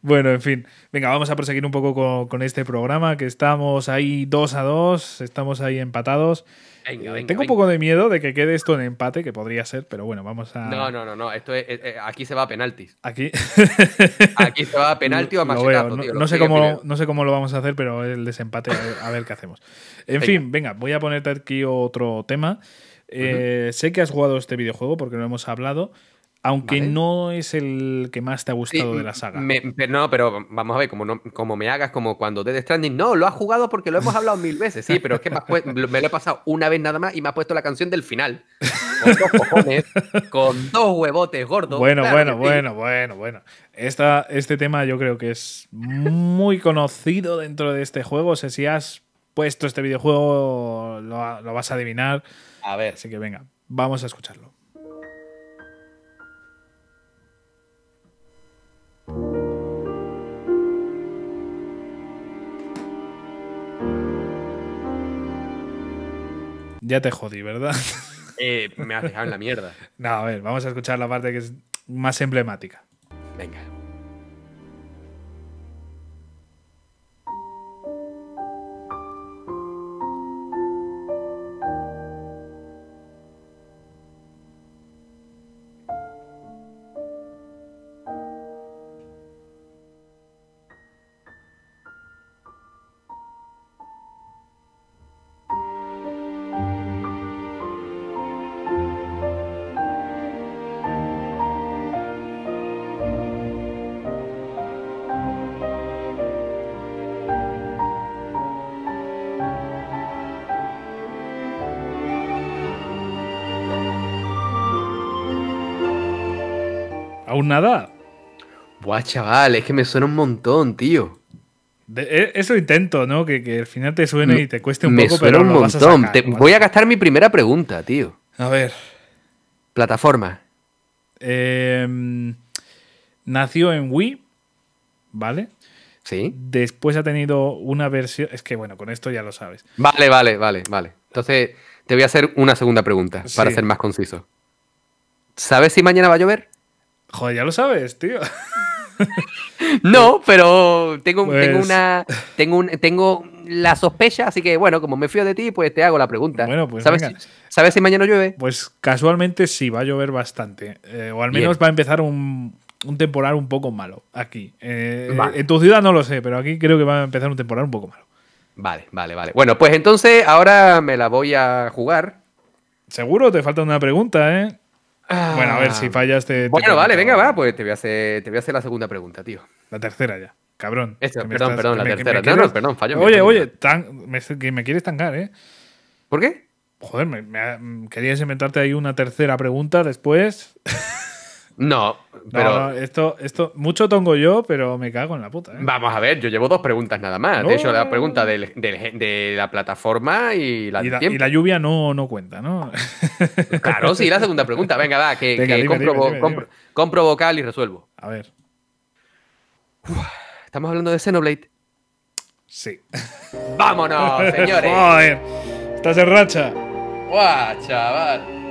Bueno, en fin. Venga, vamos a proseguir un poco con, con este programa, que estamos ahí dos a dos, estamos ahí empatados. Venga, Eh, venga, Tengo un poco de miedo de que quede esto en empate, que podría ser, pero bueno, vamos a. No, no, no, no. Esto es, eh, eh, aquí se va a penaltis. Aquí. Aquí se va a penalti o a machetazo, no, tío. no sé cómo, primero. no sé cómo lo vamos a hacer, pero el desempate, a ver, a ver qué hacemos. En fin, venga, voy a ponerte aquí otro tema. Eh, Sé que has jugado este videojuego porque lo hemos hablado, aunque Vale. no es el que más te ha Sí, gustado de la saga. me- pero no, pero vamos a ver, como, no, como me hagas como cuando Dead Stranding, no, lo has jugado porque lo hemos hablado mil veces, sí, pero es que me, lo he pasado una vez nada más y me has puesto la canción del final. Con dos cojones, con dos huevotes gordos. Bueno, claro bueno, sí. bueno, bueno, bueno. Esta, este tema yo creo que es muy conocido dentro de este juego. O sea, si has puesto este videojuego, lo, lo vas a adivinar. A ver, Así que venga, vamos a escucharlo. Ya te jodí, ¿verdad? eh, me has dejado en la mierda. No, a ver, vamos a escuchar la parte que es más emblemática. Venga. ¿Aún nada? Buah, chaval, es que me suena un montón, tío. De- e- eso intento, ¿no? Que, que al final te suene y te cueste un me poco, suena pero un lo vas a montón. sacar, Te- ¿vale? voy a gastar mi primera pregunta, tío. A ver. Plataforma. eh, nació en Wii, ¿vale? ¿Sí? Después ha tenido una versión. Es que bueno, con esto ya lo sabes. Vale, vale, vale, vale. Entonces, te voy a hacer una segunda pregunta para Sí. ser más conciso. ¿Sabes si mañana va a llover? Joder, ya lo sabes, tío. No, pero tengo, Pues- tengo una. Tengo, un- tengo la sospecha, así que bueno, como me fío de ti, pues te hago la pregunta. Bueno, pues ¿Sabes, venga. si, ¿Sabes si mañana llueve? Pues casualmente sí, va a llover bastante. Eh, o al Bien. menos va a empezar un, un temporal un poco malo aquí. Eh, Vale. En tu ciudad no lo sé, pero aquí creo que va a empezar un temporal un poco malo. Vale, vale, vale. Bueno, pues entonces ahora me la voy a jugar. Seguro te falta una pregunta, ¿eh? Bueno, a ver, si fallas te. te Ah. Bueno, vale, venga, va, pues te voy a hacer, te voy a hacer la segunda pregunta, tío. La tercera ya. Cabrón. Esto, perdón, perdón, la me- me tercera. No, quieres- no, perdón, fallo Oye, oye, tan- me, que me quieres tangar, ¿eh? ¿Por qué? Joder, me, querías inventarte ahí una tercera pregunta después. No, pero. no, esto, esto, mucho tongo yo, pero me cago en la puta, ¿eh? Vamos a ver, yo llevo dos preguntas nada más. No. De hecho, la pregunta del- del- de la plataforma y la y, la, tiempo. y la lluvia no, no cuenta, ¿no? Claro, sí, la segunda pregunta. Venga, va, que, Venga, que dime, compro, dime, dime, compro- dime. compro vocal y resuelvo. A ver, Estamos hablando de Xenoblade. sí. ¡Vámonos, señores! Joder, estás en racha. ¡Guau, chaval!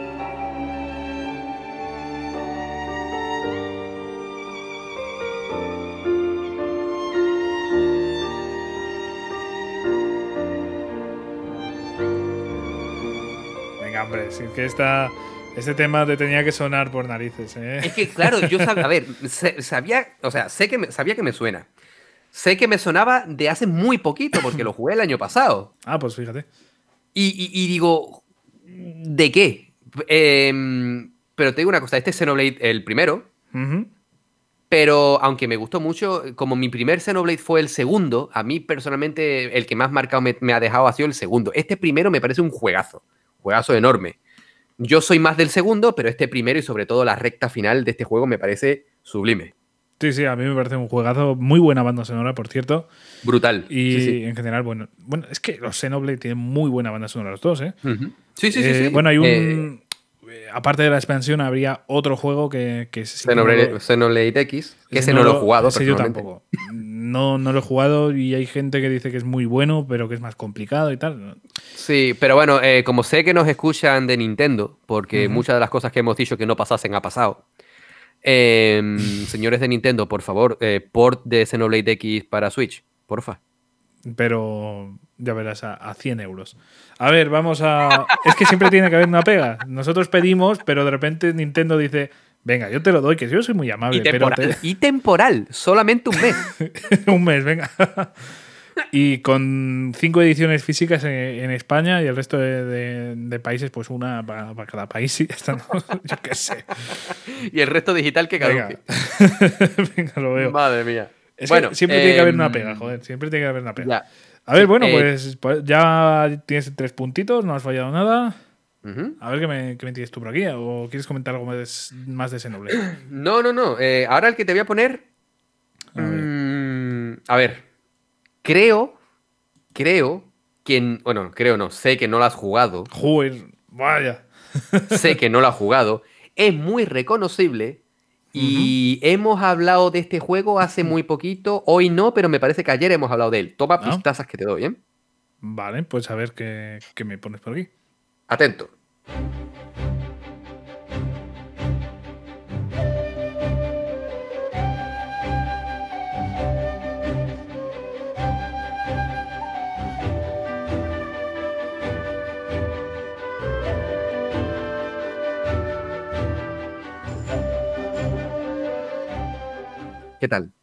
Venga, hombre, es que esta, este tema te tenía que sonar por narices, ¿eh? Es que, claro, yo sabía, a ver, sabía, o sea, sé que me, sabía que me suena. Sé que me sonaba de hace muy poquito, porque lo jugué el año pasado. Ah, pues fíjate. Y, y- y digo, ¿de qué? Em, pero te digo una cosa, este es Xenoblade el primero, Ujú. pero aunque me gustó mucho, como mi primer Xenoblade fue el segundo, a mí personalmente el que más marcado me, me ha dejado ha sido el segundo. Este primero me parece un juegazo, juegazo enorme. Yo soy más del segundo, pero este primero y sobre todo la recta final de este juego me parece sublime, Sí, sí, a mí me parece un juegazo. Muy buena banda sonora, por cierto. brutal. Y Sí, sí. en general, bueno, bueno, es que los Xenoblade tienen muy buena banda sonora los dos, ¿eh? Sí, sí, sí, Eh, sí. Bueno, hay un. Eh, aparte de la expansión, habría otro juego que. que Xenoblade, Xenoblade X, que ese no lo he jugado ese yo tampoco. No, no lo he jugado y hay gente que dice que es muy bueno, pero que es más complicado y tal. Sí, pero bueno, eh, como sé que nos escuchan de Nintendo, porque muchas de las cosas que hemos dicho que no pasasen ha pasado, Em, señores de Nintendo, por favor, eh, port de Xenoblade X para Switch, porfa. Pero ya verás, a, a 100 euros. A ver, vamos a. Es que siempre tiene que haber una pega. Nosotros pedimos, pero de repente Nintendo dice: Venga, yo te lo doy, que yo soy muy amable. Y pero temporal, te- y temporal, solamente un mes. un mes, venga. y con cinco ediciones físicas en, en España y el resto de, de- de países, pues una para, para cada país y ya está. ¿no? Yo qué sé. y el resto digital que caduque. venga, lo veo. Madre mía. Es bueno, que siempre tiene que haber una em, pega, joder. Siempre tiene que haber una pega. Ya. A ver, bueno, Eh, pues, pues ya tienes tres puntitos, no has fallado nada. A ver qué me, qué me tienes tú por aquí. ¿O quieres comentar algo más, más de Xenoblade? No, no, no. eh, ahora el que te voy a poner. A ver. mm, a ver. Creo. Creo que. Bueno, creo no. Sé que no lo has jugado. Joder, vaya. sé que no lo has jugado. Es muy reconocible. Y hemos hablado de este juego hace muy poquito. Hoy no, pero me parece que ayer hemos hablado de él. Toma Ah. pistazas que te doy, ¿eh? Vale, pues a ver qué, qué me pones por aquí. Atento. ¿Qué tal?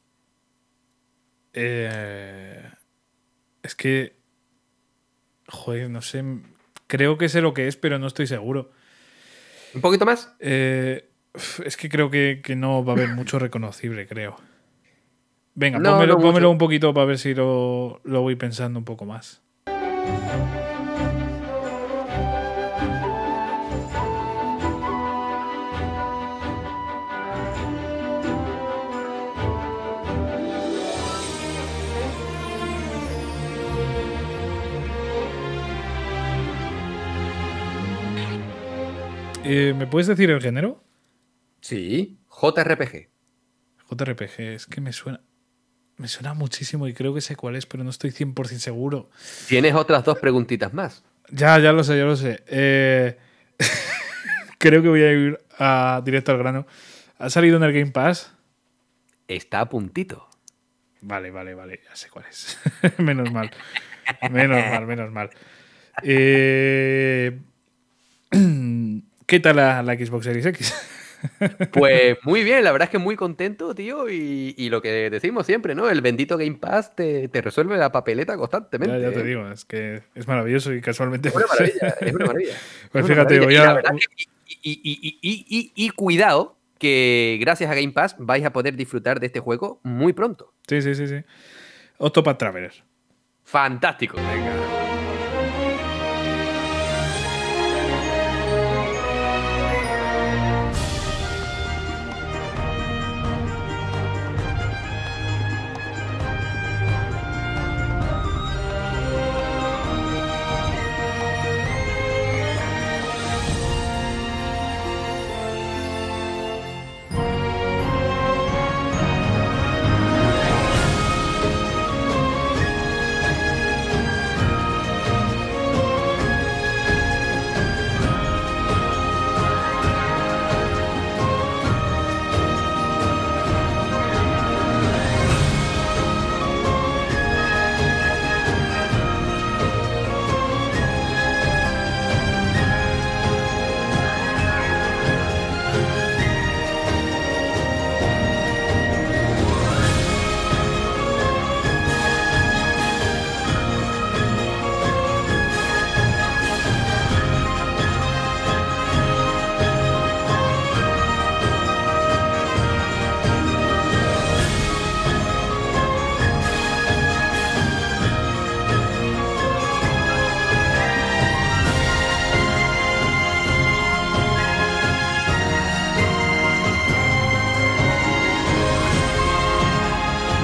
Eh, es que. Joder, no sé. Creo que sé lo que es, pero no estoy seguro. ¿Un poquito más? Eh, es que creo que, que no va a haber mucho reconocible, creo. Venga, No, pónmelo, no mucho. pónmelo un poquito para ver si lo, lo voy pensando un poco más. Eh, ¿Me puedes decir el género? Sí. JRPG. JRPG, es que me suena. Me suena muchísimo y creo que sé cuál es, pero no estoy 100% seguro. Tienes otras dos preguntitas más. Ya, ya lo sé, ya lo sé. Eh, creo que voy a ir a, directo al grano. ¿Ha salido en el Game Pass? Está a puntito. Vale, vale, vale, ya sé cuál es. menos mal. Menos mal, menos mal. Eh, ¿Qué tal la, la Xbox Series X? Pues muy bien, la verdad es que muy contento, tío. Y, y lo que decimos siempre, ¿no? El bendito Game Pass te, te resuelve la papeleta constantemente. ya, ya te ¿eh? digo, es que es maravilloso y casualmente. Es una maravilla, es una maravilla. Pues una fíjate, maravilla. voy Y a- y cuidado, que gracias a Game Pass vais a poder disfrutar de este juego muy pronto. Sí, sí, sí, sí. Octopath Traveler. Fantástico. Venga.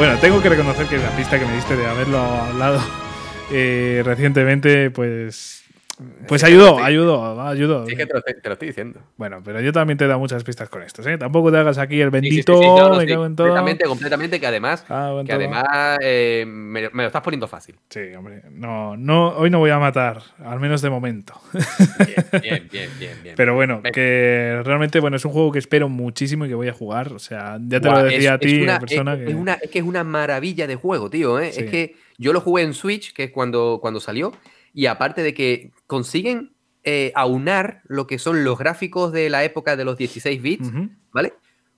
Bueno, tengo que reconocer que la pista que me diste de haberlo hablado eh, recientemente, pues Pues ayudó, ayudó, ayudó. Sí, que te lo, estoy, te lo, estoy diciendo. Bueno, pero yo también te he dado muchas pistas con esto, ¿eh? Tampoco te hagas aquí el bendito, sí, sí, no, me cago en todo. Completamente, completamente, que además, Ah, que todo. además eh, me, me lo estás poniendo fácil. Sí, hombre. No, no, hoy no voy a matar, al menos de momento. Bien, bien, bien, bien. bien. Pero bueno, que realmente bueno, es un juego que espero muchísimo y que voy a jugar. O sea, ya te Buah, lo decía es- a ti una, persona. es, que... es una- es que es una maravilla de juego, tío. ¿eh? Es que yo lo jugué en Switch, que es cuando, cuando salió, y aparte de que consiguen eh, aunar lo que son los gráficos de la época de los 16 bits. ¿vale?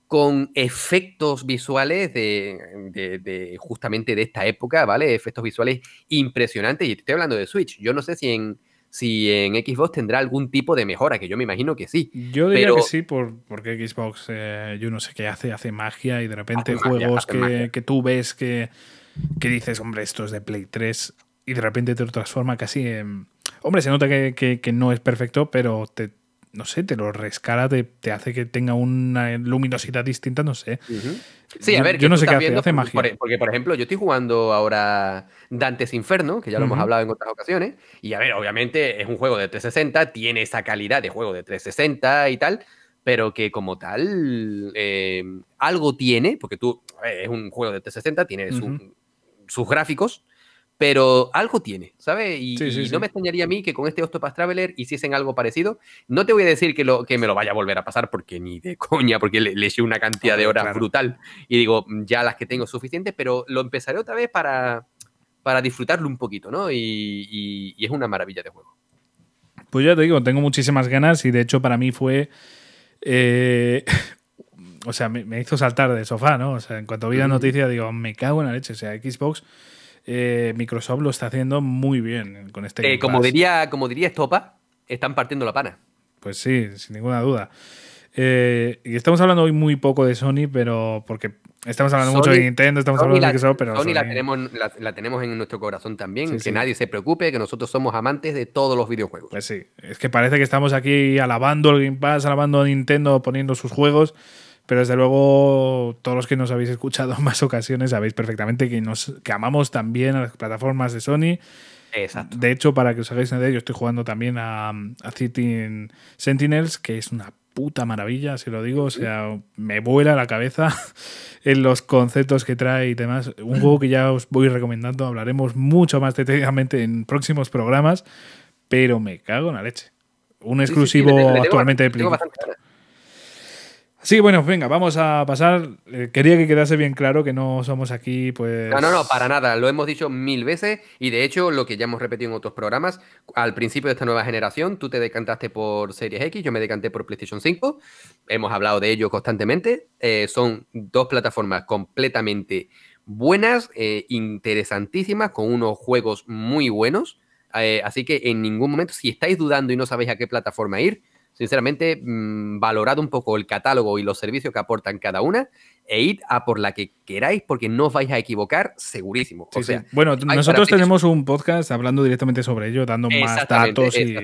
Con efectos visuales de, de- de- justamente de esta época, ¿vale? Efectos visuales impresionantes. Y te estoy hablando de Switch. Yo no sé si en, si en Xbox tendrá algún tipo de mejora, que yo me imagino que sí. Yo diría Pero- que sí, por, porque Xbox, eh, yo no sé qué hace, hace magia y de repente Hace juegos que, que tú ves que, que dices, hombre, esto es de Play 3 y de repente te lo transforma casi en... Hombre, se nota que, que- que no es perfecto, pero te, no sé, te lo rescara, te, te hace que tenga una luminosidad distinta, no sé. Sí, a ver, yo no sé qué hace, viendo hace por- magia. por- porque, por ejemplo, yo estoy jugando ahora Dantes Inferno, que ya lo hemos hablado en otras ocasiones, y a ver, obviamente es un juego de 360, tiene esa calidad de juego de 360 y tal, pero que como tal eh, algo tiene, porque tú, a ver, es un juego de 360, tiene su- Ujú. sus gráficos, pero algo tiene, ¿sabes? Y, Sí, sí, y sí. no me extrañaría a mí que con este Octopath Traveler hiciesen algo parecido. No te voy a decir que, lo, que me lo vaya a volver a pasar, porque ni de coña, porque le, le eché una cantidad de horas claro. brutal. Y digo, "Mm, ya las que tengo suficientes, pero lo empezaré otra vez para, para disfrutarlo un poquito, ¿no? Y, y- y es una maravilla de juego. Pues ya te digo, tengo muchísimas ganas y de hecho para mí fue... eh, o sea, me, me hizo saltar del sofá, ¿no? O sea, en cuanto vi la Mm. noticia digo, me cago en la leche. O sea, Xbox, eh, Microsoft lo está haciendo muy bien con este... Eh, como, diría, como diría Estopa, están partiendo la pana. Pues sí, sin ninguna duda. Eh, y estamos hablando hoy muy poco de Sony, pero porque estamos hablando mucho de Nintendo, estamos Sony hablando la, de Microsoft, pero Sony la Sony- tenemos, la, la tenemos en nuestro corazón también. Sí, que sí. nadie se preocupe, que nosotros somos amantes de todos los videojuegos. Pues sí, es que parece que estamos aquí alabando el Game Pass, alabando a Nintendo, poniendo sus juegos, pero desde luego todos los que nos habéis escuchado en más ocasiones sabéis perfectamente que, nos, que amamos también a las plataformas de Sony. Exacto. De hecho, para que os hagáis una idea, yo estoy jugando también a, a City Sentinels, que es una puta maravilla, si lo digo. O sea, me vuela la cabeza en los conceptos que trae y demás. Un juego que ya os voy recomendando, hablaremos mucho más detalladamente en próximos programas, pero me cago en la leche. Un Sí, sí, sí, exclusivo le- le tengo- actualmente de Play. bastante. Sí, bueno, venga, vamos a pasar. Eh, quería que quedase bien claro que no somos aquí, pues. No, no, no, para nada. Lo hemos dicho mil veces y de hecho lo que ya hemos repetido en otros programas, al principio de esta nueva generación, tú te decantaste por Series X, yo me decanté por PlayStation 5. Hemos hablado de ello constantemente. Eh, son dos plataformas completamente buenas, eh, interesantísimas, con unos juegos muy buenos. Eh, así que en ningún momento, si estáis dudando y no sabéis a qué plataforma ir, sinceramente, mm, valorad un poco el catálogo y los servicios que aportan cada una e id a por la que queráis porque no os vais a equivocar segurísimo. Sí, o sí. sea, Bueno, nosotros tenemos un podcast hablando directamente sobre ello, dando más datos y,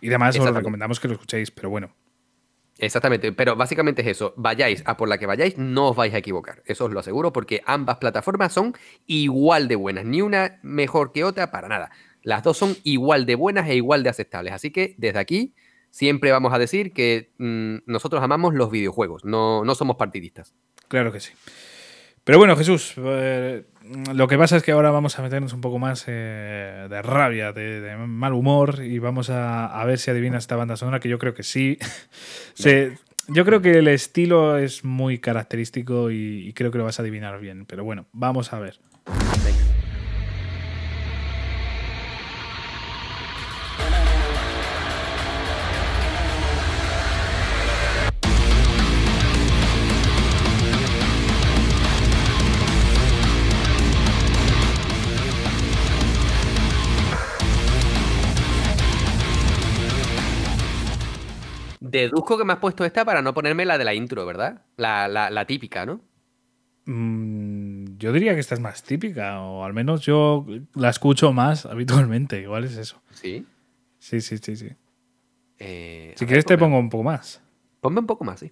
y demás. Os recomendamos que lo escuchéis, pero bueno. Exactamente, pero básicamente es eso. Vayáis a por la que vayáis, no os vais a equivocar. Eso os lo aseguro porque ambas plataformas son igual de buenas. Ni una mejor que otra, para nada. Las dos son igual de buenas e igual de aceptables. Así que desde aquí siempre vamos a decir que mm, nosotros amamos los videojuegos, no, no somos partidistas. Claro que sí. Pero bueno, Jesús, eh, lo que pasa es que ahora vamos a meternos un poco más eh, de rabia, de, mal humor, y vamos a, a ver si adivinas esta banda sonora, que yo creo que sí. Yo creo que el estilo es muy característico y creo que lo vas a adivinar bien. Pero bueno, vamos a ver. Deduzco que me has puesto esta para no ponerme la de la intro, ¿verdad? La, la- la típica, ¿no? Mm, yo diría que esta es más típica, o al menos yo la escucho más habitualmente. Igual es eso. Sí. Sí, sí, sí, sí. Eh, Si ver, quieres te pongo un poco más. Ponme un poco más, sí.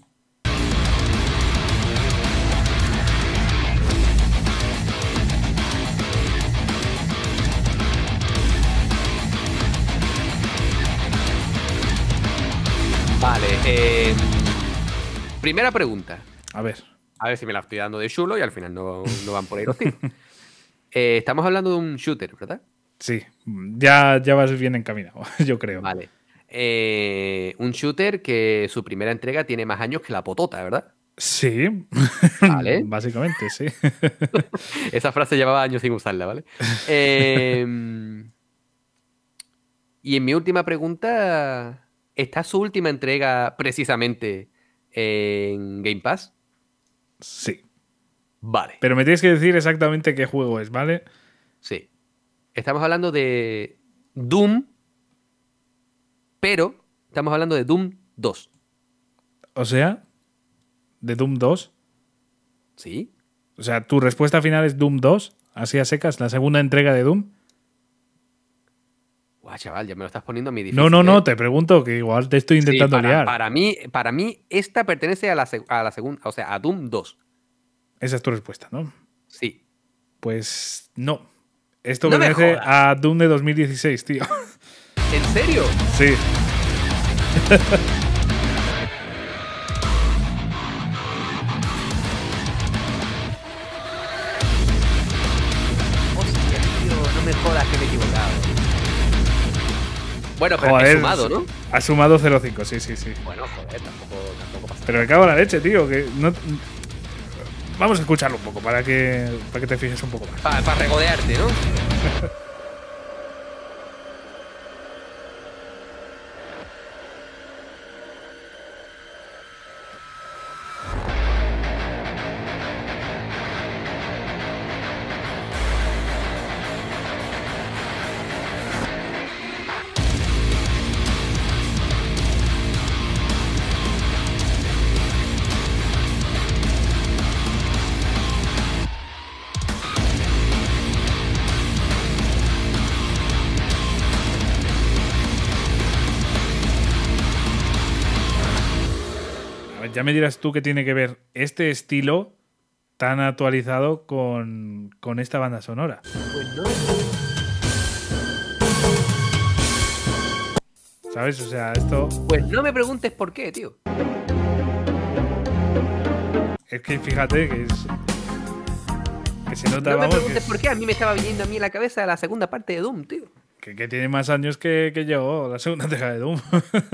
Eh, primera pregunta. A ver. A ver si me la estoy dando de chulo y al final no, no van por ahí los tiros. Eh, estamos hablando de un shooter, ¿verdad? Sí, ya, ya vas bien encaminado, yo creo. Vale. Eh, un shooter que su primera entrega tiene más años que la potota, ¿verdad? Sí, Vale. básicamente, sí. Esa frase llevaba años sin usarla, ¿vale? Eh, y en mi última pregunta, ¿está su última entrega precisamente en Game Pass? Sí. Vale, Pero me tienes que decir exactamente qué juego es, ¿vale? sí. Estamos hablando de Doom, pero estamos hablando de Doom 2, O sea, de Doom 2. ¿sí? O sea, tu respuesta final es Doom 2, así a secas, la segunda entrega de Doom. Guau, chaval, ya me lo estás poniendo a mi difícil. No, no, ¿eh? no, te pregunto que igual te estoy Sí, intentando para, liar. para mí, para mí, esta pertenece a la, a la segunda, o sea, a Doom 2. Esa es tu respuesta, ¿no? Sí. Pues no. Esto No pertenece a Doom de 2016, tío. ¿En serio? Sí. Bueno, pero Joder, sumado, ¿no? Ha sumado 0,5, sí, sí, sí. Bueno, joder, tampoco, tampoco pasa Pero me cago en la leche, tío. Que no... Vamos a escucharlo un poco para que, para que te fijes un poco más. Para regodearte, ¿no? ya me dirás tú qué tiene que ver este estilo tan actualizado con, con esta banda sonora. Pues no. ¿Sabes? O sea, esto Pues no me preguntes por qué, tío. es que fíjate que es. Que se nota, No me preguntes es- por qué. A mí me estaba viniendo a mí en la cabeza la segunda parte de Doom, tío. Que- que tiene más años que, que yo, la segunda entrega de Doom.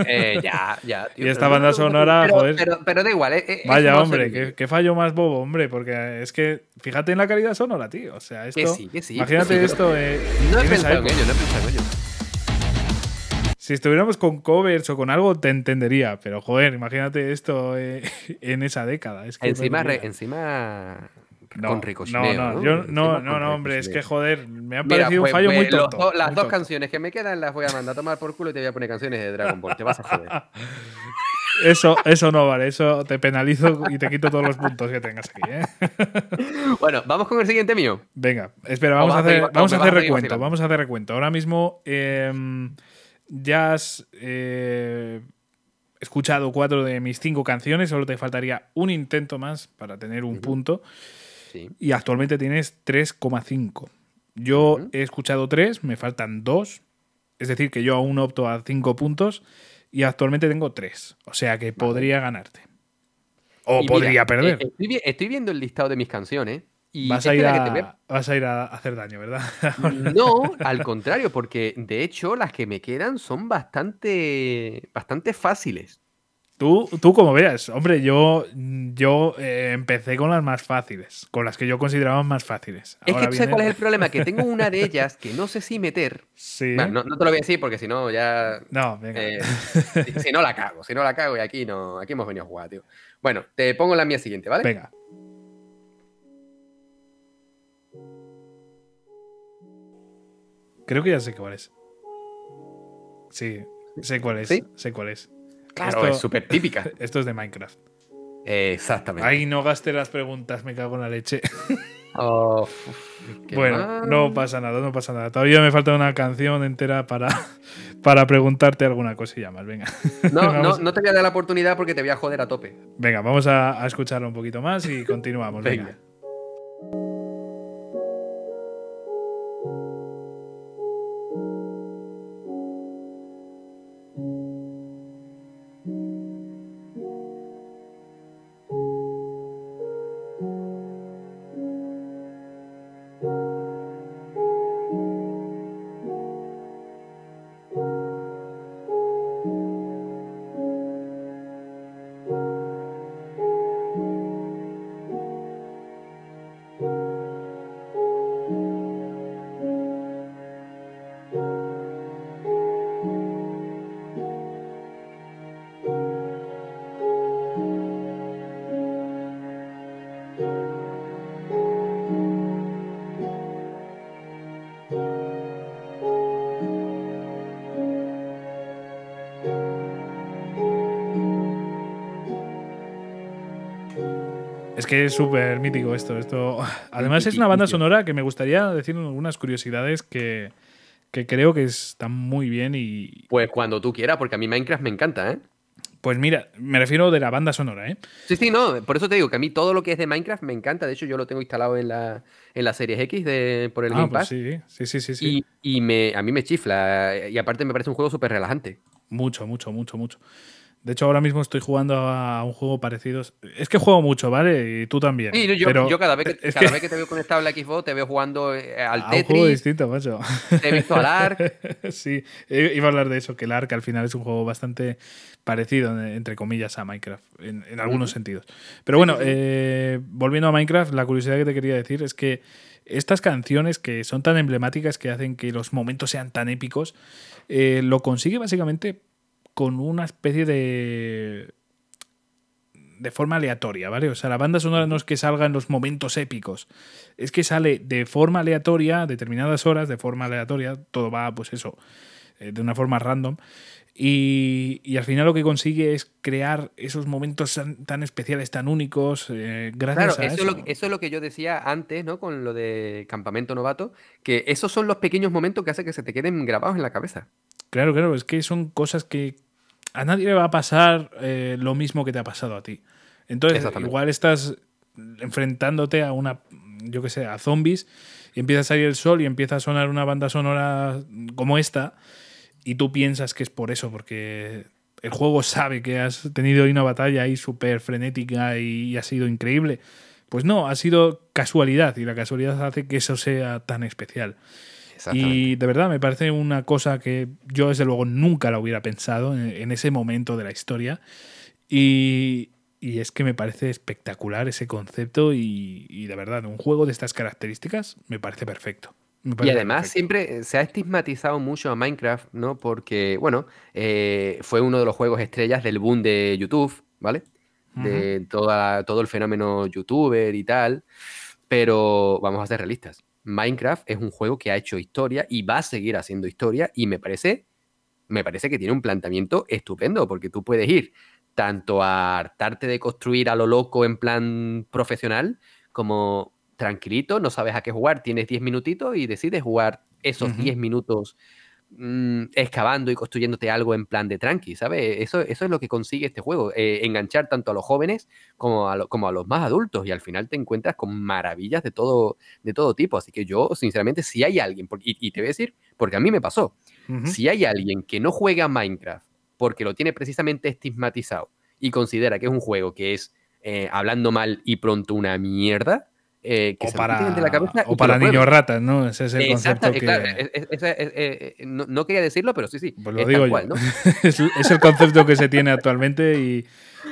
Eh, ya, ya, tío. Y esta pero banda sonora, pero, joder. Pero, pero da igual, eh, eh, Vaya, hombre, qué, qué fallo más bobo, hombre, porque es que fíjate en la calidad sonora, tío. O sea, esto. Que sí, que sí, imagínate sí, esto. eh, No he pensado en ello, no he pensado en ello. Si estuviéramos con covers o con algo, te entendería. Pero, joder, imagínate esto eh, en esa década. Es que Encima, re- encima No, con no, ricochineo. no, yo- no, Encima no, con no, hombre, es que joder, me ha Mira, parecido pues- un fallo pues muy los tonto. las muy dos tonto. canciones que me quedan las voy a mandar a tomar por culo y te voy a poner canciones de Dragon Ball. Te vas a joder. Eso, eso no vale, eso te penalizo y te quito todos los puntos que tengas aquí, ¿eh? bueno, vamos con el siguiente mío. Venga, espera, vamos a hacer, vamos a hacer a recuento. Vamos a hacer recuento. Ahora mismo em, ya has eh, escuchado cuatro de mis cinco canciones, solo te faltaría un intento más para tener un punto. Sí. Y actualmente tienes 3,5. Yo Ujú. he escuchado tres, me faltan dos. Es decir, que yo aún opto a cinco puntos y actualmente tengo tres. O sea que podría ganarte. O Y podría mira, perder. eh, Estoy, vi- estoy viendo el listado de mis canciones. Y vas, a ir que te a- vas a ir a hacer daño, ¿verdad? No, al contrario, porque de hecho las que me quedan son bastante, bastante fáciles. Tú, tú como veas, hombre, yo, yo eh, empecé con las más fáciles, con las que yo consideraba más fáciles. Es Ahora que tú sabes viene- cuál es el problema, que tengo una de ellas que no sé si meter. Sí. Bueno, no, no te lo voy a decir porque si no ya... No, venga. eh, si, si no la cago, si no la cago y aquí no, aquí hemos venido a jugar, tío. Bueno, te pongo la mía siguiente, ¿vale? Venga. Creo que ya sé cuál es. Sí, sé cuál es. ¿Sí? Sé cuál es. Claro, esto- es súper típica. Esto es de Minecraft. Exactamente. Ay, no gaste las preguntas, me cago en la leche. Oh, bueno, mal. no pasa nada, no pasa nada. Todavía me falta una canción entera para, para preguntarte alguna cosilla más. Venga. No, no, no te voy a dar la oportunidad porque te voy a joder a tope. Venga, vamos a, a escucharlo un poquito más y continuamos. Venga. Venga. Que es súper mítico esto. esto. Además, es una banda sonora que me gustaría decir algunas curiosidades que, que creo que están muy bien y. Pues cuando tú quieras, porque a mí Minecraft me encanta, ¿eh? Pues mira, me refiero de la banda sonora, ¿eh? Sí, sí, no, por eso te digo que a mí todo lo que es de Minecraft me encanta. De hecho, yo lo tengo instalado en la, en la Series X de, por el Ah, Game pues Pass. sí, sí, sí. sí. Y, y me, a mí me chifla. Y aparte me parece un juego súper relajante. Mucho, mucho, mucho, mucho. De hecho, ahora mismo estoy jugando a un juego parecido. Es que juego mucho, ¿vale? Y tú también. Sí, yo, pero yo cada, vez que, cada que vez que te veo conectado a la Xbox, te veo jugando eh, al a un juego Tetris, distinto, macho. te he visto al Ark. sí, iba a hablar de eso, que el Ark al final es un juego bastante parecido, entre comillas, a Minecraft, en, en algunos sentidos. Pero bueno, eh, volviendo a Minecraft, la curiosidad que te quería decir es que estas canciones que son tan emblemáticas, que hacen que los momentos sean tan épicos, eh, lo consigue básicamente con una especie de de forma aleatoria, ¿vale? O sea, la banda sonora no es que salga en los momentos épicos, es que sale de forma aleatoria, determinadas horas, de forma aleatoria, todo va, pues eso, eh, de una forma random. Y, y al final lo que consigue es crear esos momentos tan, tan especiales, tan únicos, eh, gracias Claro, a eso, eso. Es lo, eso es lo que yo decía antes, ¿no? Con lo de Campamento Novato, que esos son los pequeños momentos que hacen que se te queden grabados en la cabeza. Claro, claro, es que son cosas que a nadie le va a pasar eh, lo mismo que te ha pasado a ti. Entonces, igual estás enfrentándote a una, yo qué sé, a zombies y empieza a salir el sol y empieza a sonar una banda sonora como esta y tú piensas que es por eso, porque el juego sabe que has tenido una batalla ahí súper frenética y, ha sido increíble. Pues no, ha sido casualidad y la casualidad hace que eso sea tan especial. Y de verdad me parece una cosa que yo desde luego nunca la hubiera pensado en, en ese momento de la historia. Y, y es que me parece espectacular ese concepto y, y de verdad, un juego de estas características me parece perfecto. Me Y además perfecto. siempre se ha estigmatizado mucho a Minecraft, ¿no? Porque, bueno, eh, fue uno de los juegos estrellas del boom de YouTube, ¿vale? De toda, todo el fenómeno youtuber y tal. Pero vamos a ser realistas. Minecraft es un juego que ha hecho historia y va a seguir haciendo historia y me parece, me parece que tiene un planteamiento estupendo porque tú puedes ir tanto a hartarte de construir a lo loco en plan profesional como tranquilito, no sabes a qué jugar, tienes 10 minutitos y decides jugar esos Ujú. 10 minutos mm, excavando y construyéndote algo en plan de tranqui, ¿sabes? Eso, eso es lo que consigue este juego, eh, enganchar tanto a los jóvenes como a, lo- como a los más adultos y al final te encuentras con maravillas de todo, de todo tipo. Así que yo, sinceramente, si hay alguien, y, y te voy a decir, porque a mí me pasó, si hay alguien que no juega a Minecraft porque lo tiene precisamente estigmatizado y considera que es un juego que es, eh, hablando mal y pronto, una mierda, eh, que O se para, de la cabeza y o que para lo prueben. niños ratas, ¿no? Ese es el Exacto, concepto que... claro, es- es- es- es- no, no quería decirlo, pero sí, sí. Pues lo es digo yo. cual, ¿no? es, el concepto que se tiene actualmente y,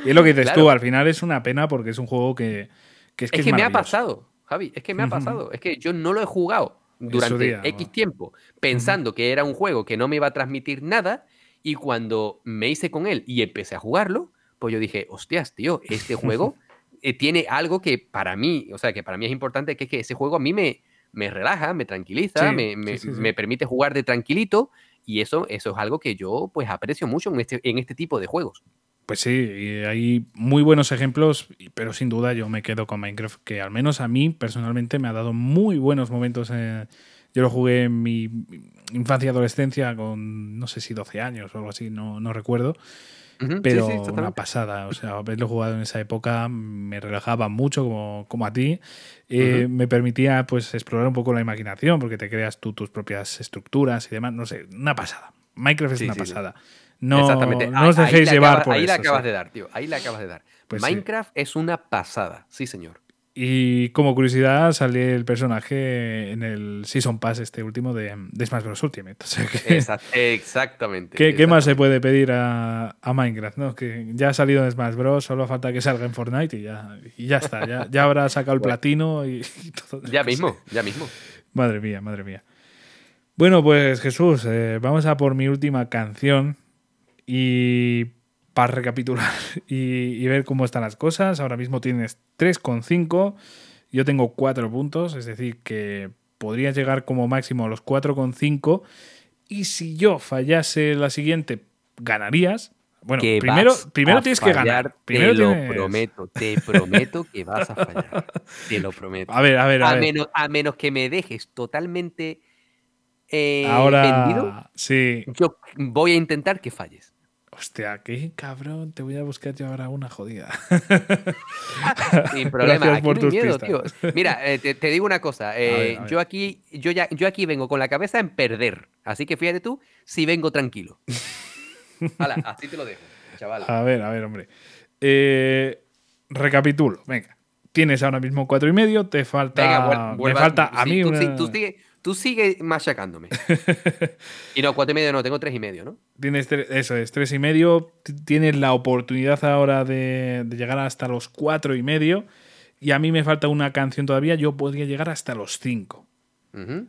y es lo que dices Claro. tú, al final es una pena porque es un juego que, que es que Es es que me ha pasado, Javi, es que me ha pasado. Es que yo no lo he jugado durante día, X tiempo pensando que era un juego que no me iba a transmitir nada y cuando me hice con él y empecé a jugarlo, pues yo dije, hostias, tío, este juego eh, tiene algo que para mí, o sea, que para mí es importante, que es que ese juego a mí me, me relaja, me tranquiliza, Sí, me, me- sí, sí, sí. me permite jugar de tranquilito y eso, eso es algo que yo pues aprecio mucho en este, en este tipo de juegos. Pues sí, hay muy buenos ejemplos, pero sin duda yo me quedo con Minecraft, que al menos a mí personalmente me ha dado muy buenos momentos. eh, yo lo jugué en mi infancia y adolescencia con, no sé si 12 años o algo así, no, no recuerdo, Pero sí, una pasada. O sea, haberlo jugado en esa época me relajaba mucho como, como a ti. Eh. Me permitía pues explorar un poco la imaginación, porque te creas tú tus propias estructuras y demás. No sé, una pasada. Minecraft es Sí, una pasada. No, Exactamente. no os Ahí- ahí dejéis la llevar acabas- por Ahí eso. la sí. acabas de dar, tío. Ahí la acabas de dar. Pues. Minecraft es una pasada, sí, señor. Y como curiosidad, sale el personaje en el Season Pass este último de, de Smash Bros. Ultimate. O sea que, Exact- exactamente. ¿qué, qué más se puede pedir a, a Minecraft? ¿no? Que ya ha salido en Smash Bros. Solo falta que salga en Fortnite y ya, y ya está. Ya, ya habrá sacado el Bueno. platino y, y todo. Ya mismo, ya mismo. Madre mía, madre mía. Bueno, pues Jesús, eh, vamos a por mi última canción y para recapitular y, y ver cómo están las cosas. Ahora mismo tienes 3,5, yo tengo 4 puntos, es decir, que podrías llegar como máximo a los 4,5 y si yo fallase la siguiente, ganarías. Bueno, que primero, tienes que ganar. Primero te lo tienes- prometo, te prometo que vas a fallar. Te lo prometo. A ver, a ver, a, A ver. menos, a menos que me dejes totalmente eh, Ahora. vendido, Sí. yo voy a intentar que falles. Hostia, qué cabrón. Te voy a buscar yo ahora una jodida. Sin problema, aquí por no hay miedo, tío. Mira, eh, te, te digo una cosa. eh, ver, a ver. Yo aquí, yo ya, yo aquí vengo con la cabeza en perder. Así que fíjate tú si vengo tranquilo. Hala, así te lo dejo, chaval. A ver, a ver, hombre. Eh, recapitulo, venga. Tienes ahora mismo cuatro y medio, te falta. Venga, me falta a sí, mí tú, una- sí, tú sigue, tú sigue machacándome. y no, cuatro y medio no, tengo tres y medio, ¿no? Tienes eso es, tres y medio. Tienes la oportunidad ahora de, de llegar hasta los cuatro y medio. Y a mí me falta una canción todavía. Yo podría llegar hasta los cinco.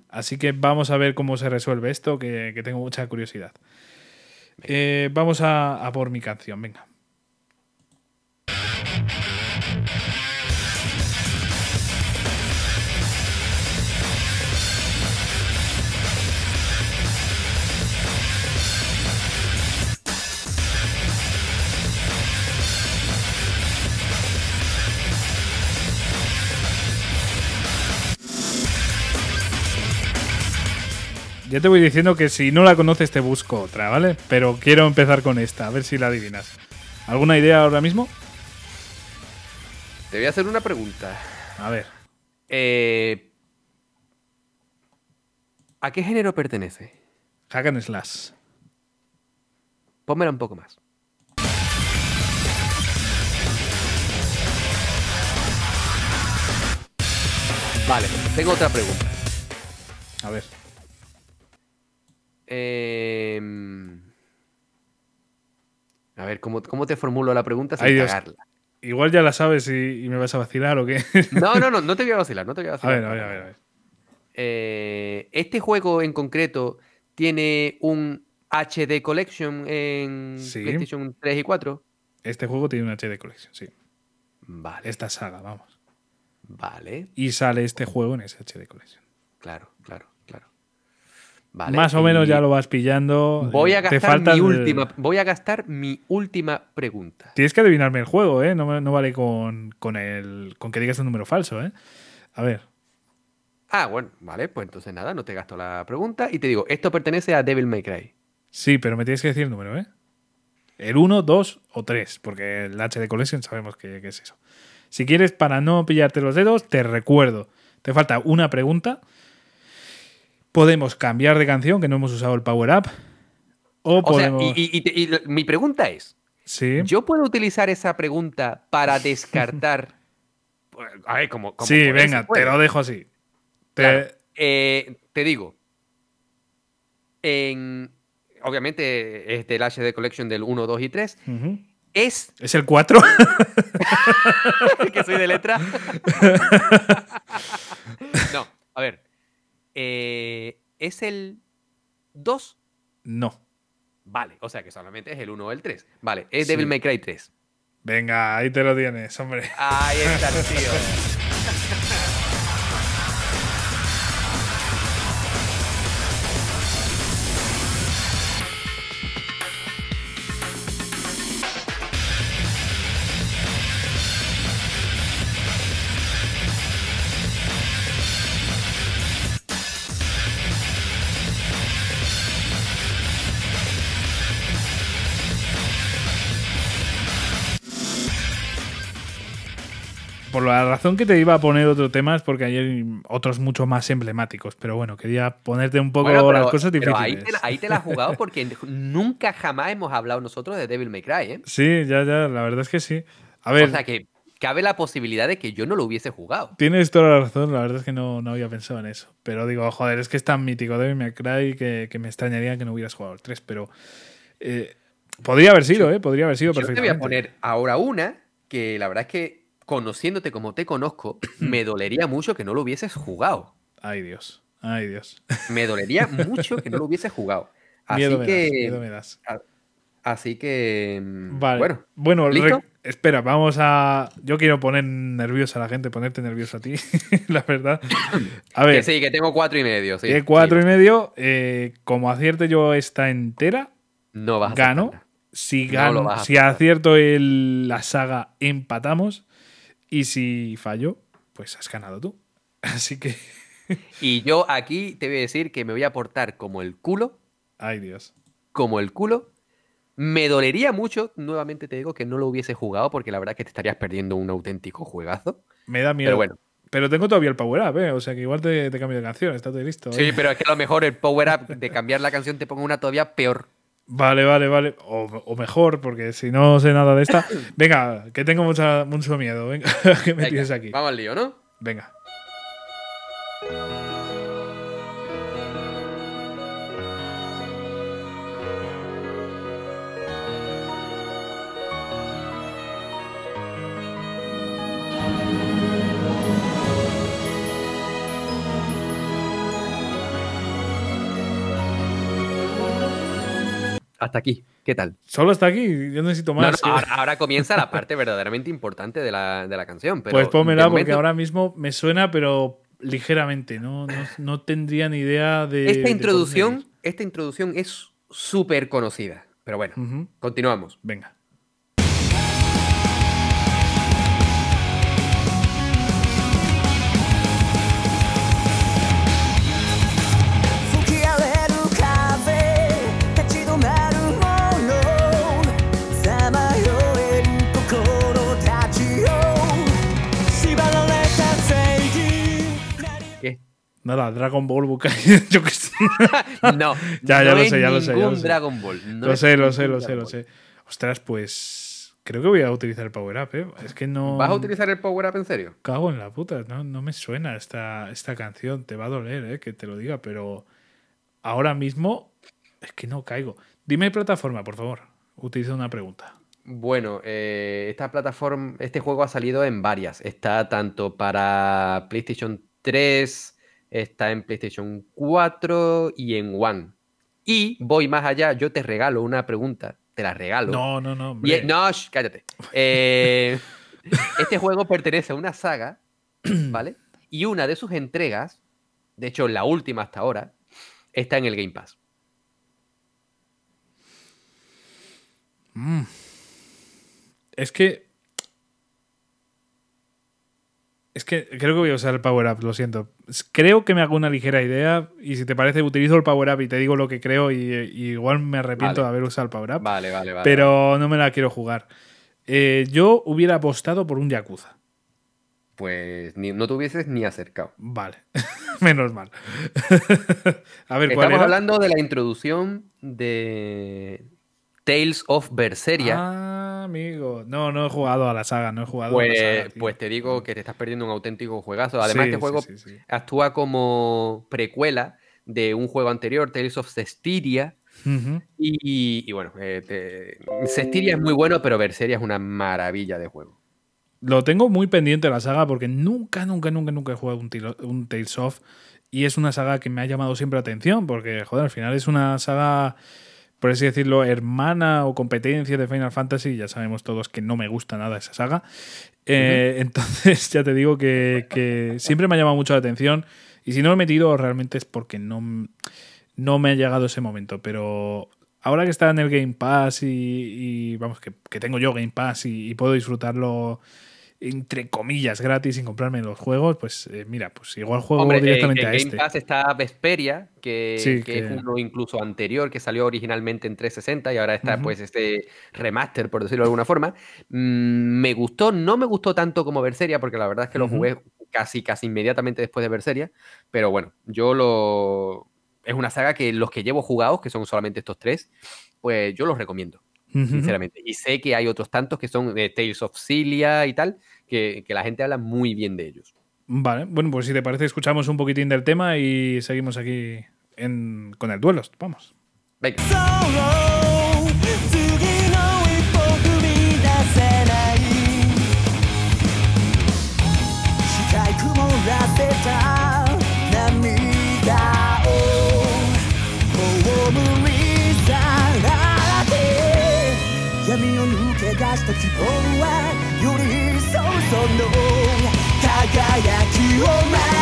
Así que vamos a ver cómo se resuelve esto, que, que tengo mucha curiosidad. Eh, vamos a, a por mi canción, venga. Ya te voy diciendo que si no la conoces te busco otra, ¿vale? Pero quiero empezar con esta, a ver si la adivinas. ¿Alguna idea ahora mismo? Te voy a hacer una pregunta. A ver. Eh, ¿A qué género pertenece? Hack and Slash. Pónmela un poco más. Vale, tengo otra pregunta. A ver. Em, a ver, ¿cómo, cómo te formulo la pregunta sin Ay, cagarla? Igual ya la sabes y, y me vas a vacilar o qué. No, no, no, no te voy a vacilar, no te voy a a vacilar. ver, a ver, a ver. a ver. Eh, este juego en concreto tiene un HD Collection en Sí. PlayStation 3 y 4. Este juego tiene un HD Collection, sí. Vale, Esta saga, vamos. vale, Y sale este juego en ese HD Collection. claro, claro. Vale, Más o menos ya lo vas pillando. Voy a gastar mi el- última, voy a gastar mi última pregunta. Tienes que adivinarme el juego, ¿eh? No, no vale con, con, el, con que digas un número falso, ¿eh? A ver. Ah, bueno, vale, pues entonces nada, no te gasto la pregunta y te digo, esto pertenece a Devil May Cry. Sí, pero me tienes que decir el número, ¿eh? El 1, 2 o 3, porque el HD Collection sabemos que, que es eso. Si quieres, para no pillarte los dedos, te recuerdo. Te falta una pregunta. Podemos cambiar de canción, que no hemos usado el Power Up. O, O podemos. sea, y, y- y te- y lo- mi pregunta es, sí, ¿yo puedo utilizar esa pregunta para descartar... Pues, A ver, como... como sí venga, te lo dejo así. Te- Claro, eh, te digo, en, obviamente es del HD Collection del 1, 2 y 3, Ujú. es ¿Es el 4? que soy de letra. no, a ver, eh, es el 2, no. vale, o sea que solamente es el 1 o el 3, vale, es Sí. Devil May Cry 3. Venga, ahí te lo tienes, hombre. Ahí está, tío. la razón que te iba a poner otro tema es porque hay otros mucho más emblemáticos. Pero bueno, quería ponerte un poco Bueno, pero- las cosas pero difíciles. ahí, te la, ahí te la has jugado porque nunca jamás hemos hablado nosotros de Devil May Cry, ¿eh? Sí, ya, ya, la verdad es que sí. A ver, O sea que cabe la posibilidad de que yo no lo hubiese jugado. tienes toda la razón, la verdad es que no, no había pensado en eso. Pero digo, joder, es que es tan mítico Devil May Cry que, que me extrañaría que no hubieras jugado el 3. Pero eh, podría haber sido, ¿eh? Podría haber sido Yo te voy perfectamente. a poner ahora una que la verdad es que conociéndote como te conozco, me dolería mucho que no lo hubieses jugado. Ay, Dios. Ay, Dios. Me dolería mucho que no lo hubieses jugado. Así miedo, me que. das, miedo me das. Así que. mm, Vale. Bueno, Bueno, espera, vamos a. Yo quiero poner nerviosa a la gente, ponerte nervioso a ti, la verdad. A que ver, sí, que tengo cuatro y medio. Sí, que cuatro Sí, y medio. eh, como acierte yo esta entera, No vas a gano. acertarla. Si, No gan- lo vas a si acierto el- la saga, empatamos. Y si fallo, pues has ganado tú. Así que. Y yo aquí te voy a decir que me voy a portar como el culo, Ay, Dios. como el culo. Me dolería mucho, nuevamente te digo, que no lo hubiese jugado, porque la verdad es que te estarías perdiendo un auténtico juegazo. Me da miedo. Pero bueno. Pero tengo todavía el power up, ¿eh? O sea que igual te, te cambio de canción. Estate listo. Sí, pero es que a lo mejor el power up de cambiar la canción te ponga una todavía peor. Vale, vale, vale. O, o mejor, porque si no sé nada de esta. Venga, que tengo mucha, mucho miedo. Venga, que me Venga, tienes aquí. Vamos al lío, ¿no? Venga. Hasta aquí. ¿Qué tal? Solo hasta aquí. Yo necesito No, más. ahora, ahora comienza la parte verdaderamente importante de la, de la canción. Pero pues pónmela porque ahora mismo me suena, pero ligeramente. No, no, no tendría ni idea de. Esta introducción, esta introducción es súper conocida. Pero bueno, continuamos. Venga. Nada, Dragon Ball Bukai. Yo qué sé. No, Ya, ya no lo sé, ya lo sé, ya lo sé. Dragon Ball. no lo sé, lo sé, lo sé, lo sé. Ostras, pues. Creo que voy a utilizar el power up, ¿eh? Es que no. ¿Vas a utilizar el power up en serio? Cago en la puta, no, no me suena esta, esta canción. Te va a doler, ¿eh? Que te lo diga, pero ahora mismo es que no caigo. Dime plataforma, por favor. Utiliza una pregunta. Bueno, eh, esta plataforma, este juego ha salido en varias. Está tanto para PlayStation 3, está en PlayStation 4 y en One. Y voy más allá, yo te regalo una pregunta, te la regalo. No, no, no. Y no, sh, cállate. Eh, este juego pertenece a una saga, ¿vale? Y una de sus entregas, de hecho la última hasta ahora, está en el Game Pass. Es que. Es que creo que voy a usar el Power Up, lo siento. Creo que me hago una ligera idea y si te parece utilizo el Power Up y te digo lo que creo y, y igual me arrepiento Vale. de haber usado el Power Up, Vale, vale, vale. pero no me la quiero jugar. Eh, yo hubiera apostado por un Yakuza. Pues ni- no te hubieses ni acercado. Vale, menos mal. a ver, ¿cuál Estamos era? hablando de la introducción de Tales of Berseria. Ah, amigo. No, no he jugado a la saga, no he jugado a la pues, saga. pues te digo que te estás perdiendo un auténtico juegazo. Además, Sí, este juego sí, sí. actúa como precuela de un juego anterior, Tales of Cestiria. Y, y bueno, eh, te- Cestiria es muy bueno, pero Berseria es una maravilla de juego. Lo tengo muy pendiente la saga porque nunca, nunca, nunca, nunca he jugado un, tilo- un Tales of. Y es una saga que me ha llamado siempre la atención porque, joder, al final es una saga, por así decirlo, hermana o competencia de Final Fantasy. Ya sabemos todos que no me gusta nada esa saga. Eh, Entonces, ya te digo que, que siempre me ha llamado mucho la atención. Y si no lo he metido, realmente es porque no, no me ha llegado ese momento. Pero ahora que está en el Game Pass y, y, vamos, que, que tengo yo Game Pass y, y puedo disfrutarlo entre comillas gratis sin comprarme los juegos, pues eh, mira, pues igual juego Hombre, eh, directamente en a Game este. Pass está Vesperia, que, Sí, que es uno incluso anterior, que salió originalmente en 360 y ahora está pues este remaster, por decirlo de alguna forma. Mm, me gustó, no me gustó tanto como Berseria, porque la verdad es que lo jugué casi, casi inmediatamente después de Berseria, pero bueno, yo lo... Es una saga que los que llevo jugados, que son solamente estos tres, pues yo los recomiendo, Sinceramente. Y sé que hay otros tantos que son Tales of Cilia y tal, que, que la gente habla muy bien de ellos. Vale, bueno, pues si te parece, escuchamos un poquitín del tema y seguimos aquí en- con el duelo. Vamos. Venga. 輝きを増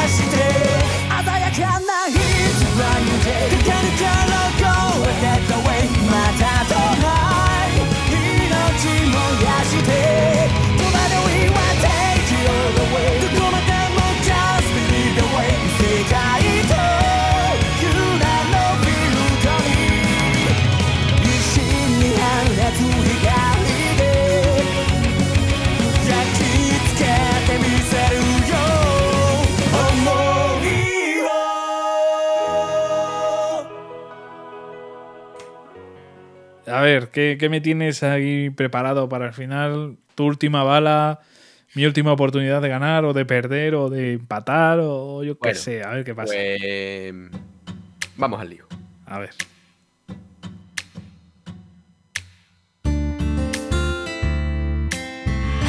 A ver, ¿qué, qué me tienes ahí preparado para el final? Tu última bala, mi última oportunidad de ganar o de perder o de empatar o yo qué Bueno, sé, a ver qué pasa. Pues. Vamos al lío. A ver.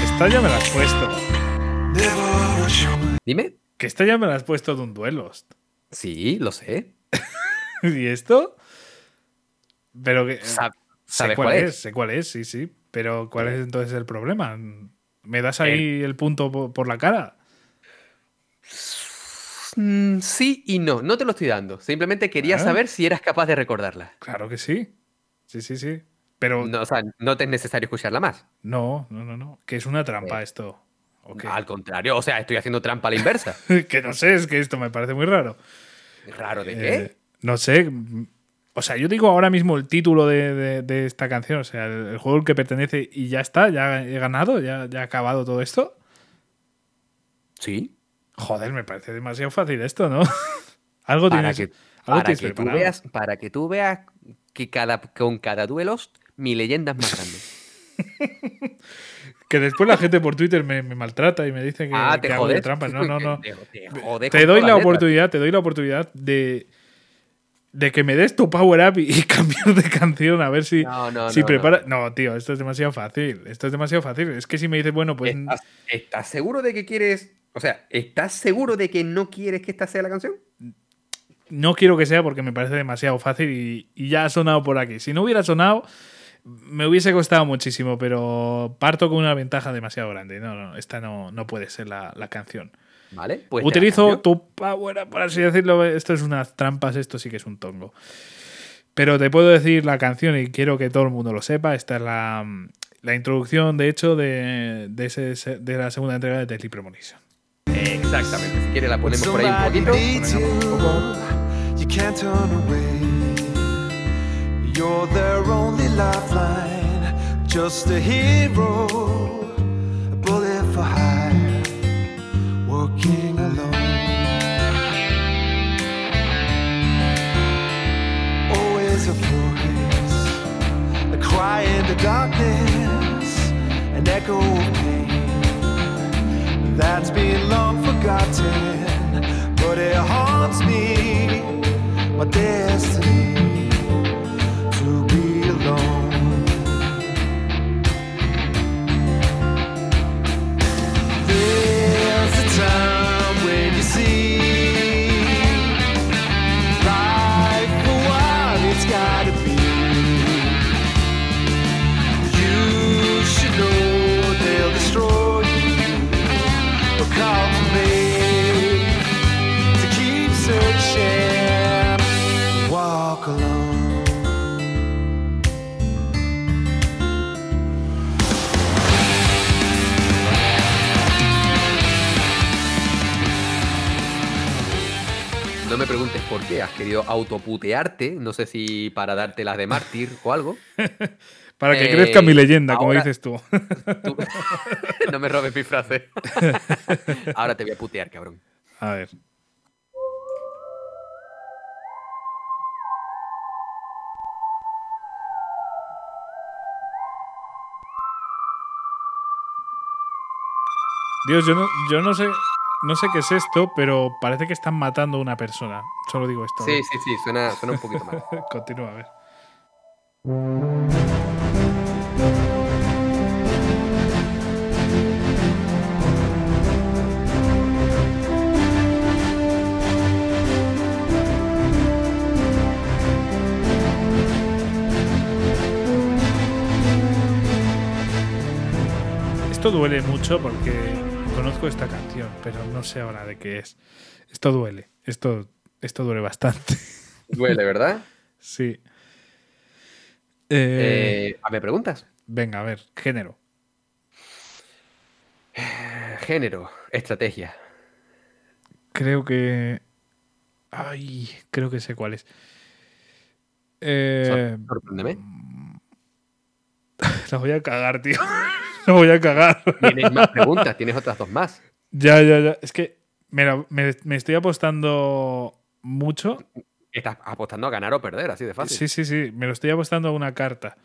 Esta ya me la has puesto. Dime. Que esta ya me la has puesto de un duelo. Sí, lo sé. ¿Y esto? Pero que. Sab- sé ¿Sabes cuál, cuál es? es? sé cuál es, sí, sí. Pero ¿cuál es entonces el problema? ¿Me das ahí el punto po- por la cara? Mm, sí y no. No te lo estoy dando. Simplemente quería Ah. saber si eras capaz de recordarla. Claro que sí. Sí, sí, sí. Pero no, No, o sea, no te es necesario escucharla más. no, no, no. Que es una trampa Eh, esto. ¿O qué? Al contrario, o sea, estoy haciendo trampa a la inversa. que no sé, es que esto me parece muy raro. ¿Raro de qué? Eh, no sé. O sea, yo digo ahora mismo el título de, de- de esta canción, o sea, el, el juego al que pertenece y ya está, ya he ganado, ya, ya ha acabado todo esto. Sí. Joder, me parece demasiado fácil esto, ¿no? algo Para tienes, que, algo para, tienes que tú veas, para que tú veas que cada, con cada duelo mi leyenda es más grande. Que después la gente por Twitter me, me maltrata y me dice que, ah, que te hago de trampas. No, no, no. Te, doy la oportunidad, te doy la oportunidad de, de que me des tu power up y, y cambiar de canción a ver si, No, no, si no, prepara. No. tío, esto es demasiado fácil. Esto es demasiado fácil. Es que si me dices, bueno, pues ¿Estás, estás seguro de que quieres.? O sea, ¿estás seguro de que no quieres que esta sea la canción? no quiero que sea porque me parece demasiado fácil y, y ya ha sonado por aquí. Si no hubiera sonado, me hubiese costado muchísimo, pero parto con una ventaja demasiado grande. No, no, esta no, no puede ser la, la canción. ¿Vale? Pues Utilizo tu power por así decirlo. Esto es unas trampas, esto sí que es un tongo. Pero te puedo decir la canción y quiero que todo el mundo lo sepa. Esta es la, la introducción, de hecho, de, de, ese- de la segunda entrega de Deadly Premonition. Exactamente. Si quieres, la ponemos por ahí un poquito. you. You can't turn away. You're their only lifeline. Just a hero. A bullet for hire. Working alone. Always a voice. A cry in the darkness. An echo of pain that's been long forgotten, but it haunts me, my destiny querido autoputearte. No sé si para darte las de mártir o algo. Para que Eh, crezca mi leyenda, como dices tú. Tú- no me robes mi frase. Ahora te voy a putear, cabrón. A ver. Dios, yo no, yo no sé, no sé qué es esto, pero parece que están matando a una persona. Solo digo esto. Sí, sí, sí. Suena, suena un poquito mal. Continúa, a ver. Esto duele mucho porque conozco esta canción, pero no sé ahora de qué es. Esto duele. Esto, esto duele bastante. Duele, ¿verdad? Sí. Eh, Eh, ¿Me preguntas? venga, a ver, género. Género, estrategia. Creo que. Ay, creo que sé cuál es. Eh, Sor- Sorpréndeme. la voy a cagar, tío. la voy a cagar. Tienes más preguntas, tienes otras dos más. ya, ya, ya. Es que me, la- me- me estoy apostando mucho. Estás apostando a ganar o perder, así de fácil. Sí, sí, sí. Me lo estoy apostando a una carta.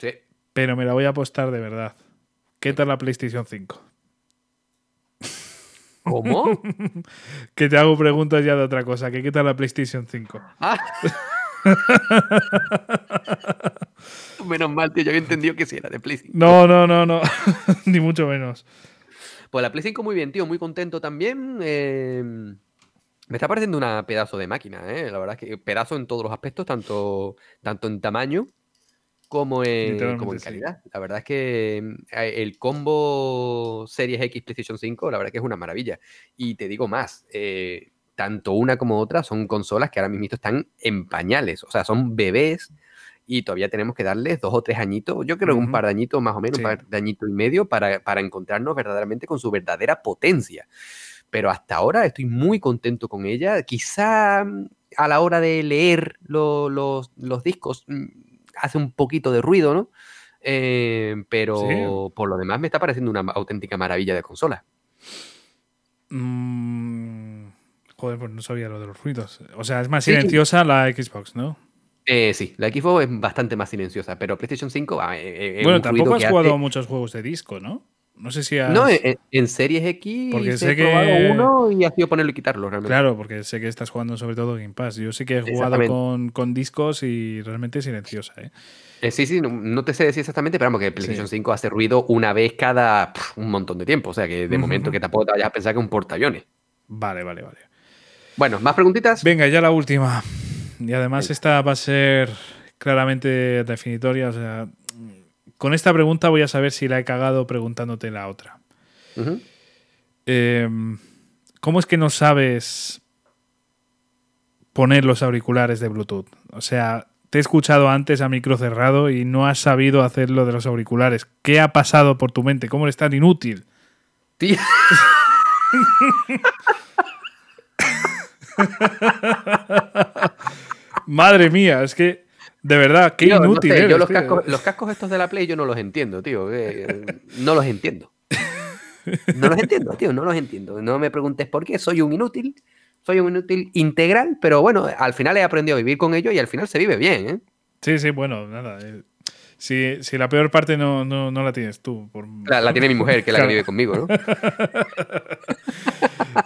Sí. Pero me la voy a apostar de verdad. ¿Qué tal la PlayStation 5? ¿Cómo? Que te hago preguntas ya de otra cosa. ¿Qué, qué tal la PlayStation 5? Ah. Menos mal, tío. Yo había entendido que sí era de Play 5. No, no, no, no. Ni mucho menos. Pues la Play 5 muy bien, tío. Muy contento también. eh, me está pareciendo una pedazo de máquina, ¿eh? La verdad es que pedazo en todos los aspectos, tanto, tanto en tamaño como en, Literalmente como en sí. calidad. La verdad es que eh, el combo Series X PlayStation 5, la verdad que es una maravilla. Y te digo más, eh, tanto una como otra son consolas que ahora mismo están en pañales, o sea, son bebés y todavía tenemos que darles dos o tres añitos, yo creo que un par de añitos más o menos, Sí. un par de añitos y medio para, para encontrarnos verdaderamente con su verdadera potencia. Pero hasta ahora estoy muy contento con ella. Quizá mm, a la hora de leer lo- los, los discos mm, hace un poquito de ruido, ¿no? Eh, pero por lo demás me está pareciendo una auténtica maravilla de consola. Mm, joder, pues no sabía lo de los ruidos. O sea, es más Sí. silenciosa la Xbox, ¿no? Eh, sí, la Xbox es bastante más silenciosa, pero PlayStation 5 ah, eh, eh, bueno, tampoco has jugado hace- muchos juegos de disco, ¿no? No sé si has... No, en, en Series X Porque sé he que- uno y ha sido ponerlo y quitarlo realmente. Claro, porque sé que estás jugando sobre todo Game Pass. Yo sí que he jugado con, con discos y realmente es silenciosa, ¿eh? Eh, sí, sí, no, no te sé decir exactamente, pero vamos, que PlayStation 5 hace ruido una vez cada un montón de tiempo. O sea, que de momento que tampoco te vayas a pensar que es un portaaviones. Vale, vale, vale. Bueno, ¿más preguntitas? Venga, ya la última. Y además esta va a ser claramente definitoria. O sea, con esta pregunta voy a saber si la he cagado preguntándote la otra. Eh, ¿Cómo es que no sabes poner los auriculares de Bluetooth? O sea, te he escuchado antes a micro cerrado y no has sabido hacer lo de los auriculares. ¿Qué ha pasado por tu mente? ¿Cómo eres tan inútil? Tío, Madre mía, es que de verdad, qué tío, no inútil sé, eres, yo los tío. cascos, los cascos estos de la Play yo no los entiendo, tío. eh, no los entiendo. No los entiendo, tío, no los entiendo. No me preguntes por qué, soy un inútil. Soy un inútil integral, pero bueno, al final he aprendido a vivir con ello y al final se vive bien, ¿eh? Sí, sí, bueno, nada. eh, Si, si la peor parte no, no, no la tienes tú. por- La, la tiene mi mujer, que es la que vive conmigo, ¿no?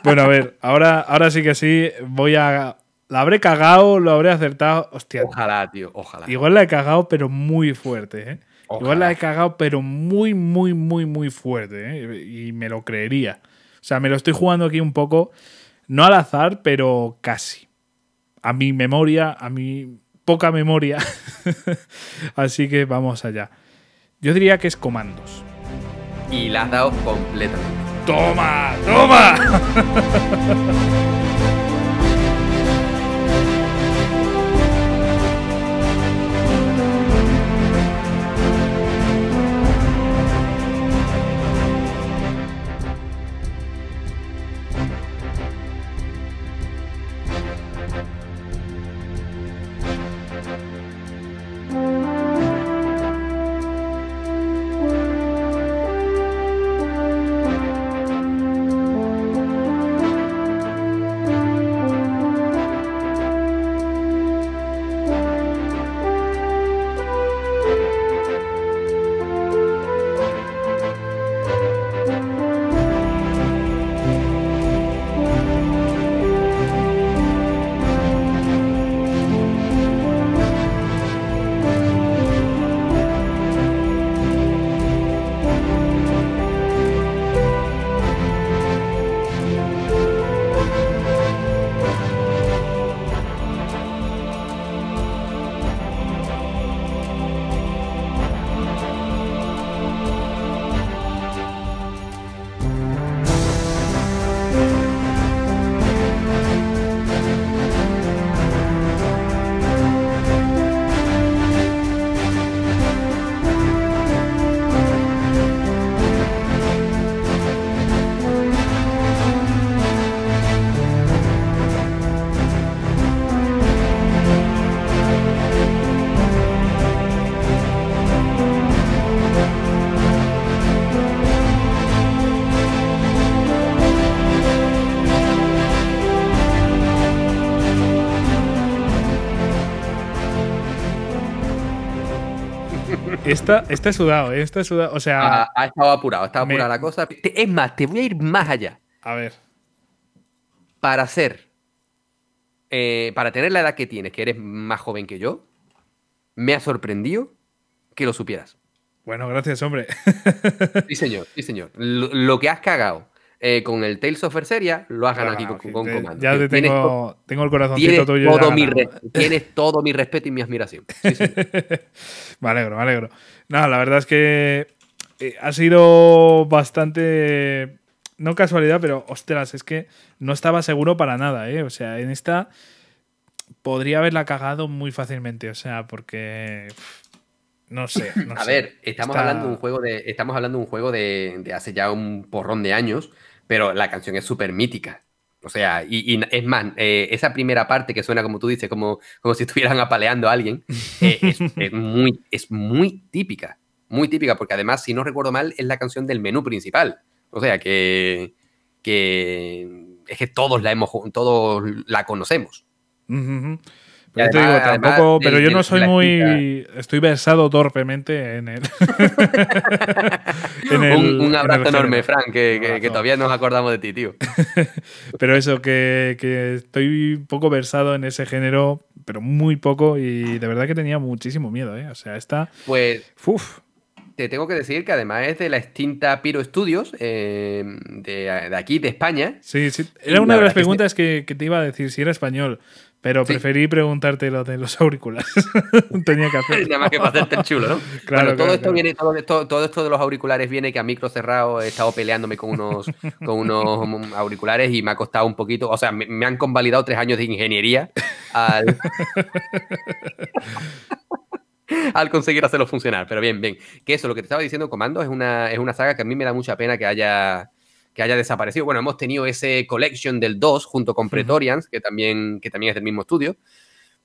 Bueno, a ver, ahora, ahora sí que sí, voy a... La habré cagado, lo habré acertado. Hostia, Ojalá, tío, ojalá. igual la he cagado, pero muy fuerte, ¿eh? Igual la he cagado, pero muy, muy, muy, muy fuerte, ¿eh? Y me lo creería. O sea, me lo estoy jugando aquí un poco, no al azar, pero casi. A mi memoria, a mi poca memoria. Así que vamos allá. Yo diría que es comandos. Y la has dado completamente. ¡Toma! ¡Toma! Esta he sudado, ¿eh? Esta he sudado. O sea, Ha, ha estado apurado, ha estado Me- apurada la cosa. Es más, te voy a ir más allá. a ver. Para ser, eh, para tener la edad que tienes, que eres más joven que yo, me ha sorprendido que lo supieras. Bueno, gracias, hombre. Sí, señor, sí, señor. Lo, lo que has cagado eh, con el Tales of Berseria, lo has ganado aquí con, con Te- Comando. Ya te tengo, tengo el corazoncito Tienes tuyo. todo, mi tienes todo mi respeto y mi admiración. Sí, sí. me alegro, me alegro. No, la verdad es que eh, ha sido bastante. No casualidad, pero ostras, es que no estaba seguro para nada, ¿eh? O sea, en esta podría haberla cagado muy fácilmente, o sea, porque. No sé. no A sé. ver, estamos Está- hablando de un juego de. Estamos hablando de un juego de, de hace ya un porrón de años, pero la canción es súper mítica. O sea, y, y es más, eh, esa primera parte que suena como tú dices, como, como si estuvieran apaleando a alguien, eh, es, es muy, es muy típica. Muy típica, porque además, si no recuerdo mal, es la canción del menú principal. O sea que. que es que todos la hemos todos la conocemos. Ujú, ujú. Pero yo te además- digo, tampoco, pero de- yo de no soy muy. Estoy versado torpemente en el. en el- un, abrazo enorme, Frank, que, que- todavía nos acordamos de ti, tío. Pero eso, que, que estoy un poco versado en ese género, pero muy poco, y de verdad que tenía muchísimo miedo, ¿eh? O sea, esta. Pues Uf. te tengo que decir que además es de la extinta Piro Studios, eh, de, de aquí, de España. Sí, sí. Era la una de las que preguntas que, que te iba a decir si era español, pero Sí. preferí preguntarte lo de los auriculares. Tenía que hacer. Nada más que para hacerte el chulo, ¿no? Claro, bueno, todo claro, esto claro. viene, todo esto, todo esto de los auriculares viene que a micro cerrado he estado peleándome con unos, con unos auriculares y me ha costado un poquito. O sea, me, me han convalidado tres años de ingeniería al, al conseguir hacerlo funcionar. Pero bien, bien. Que eso, lo que te estaba diciendo, Comando, es una, es una saga que a mí me da mucha pena que haya, que haya desaparecido. Bueno, hemos tenido ese collection del 2 junto con Pretorians, que también, que también es del mismo estudio.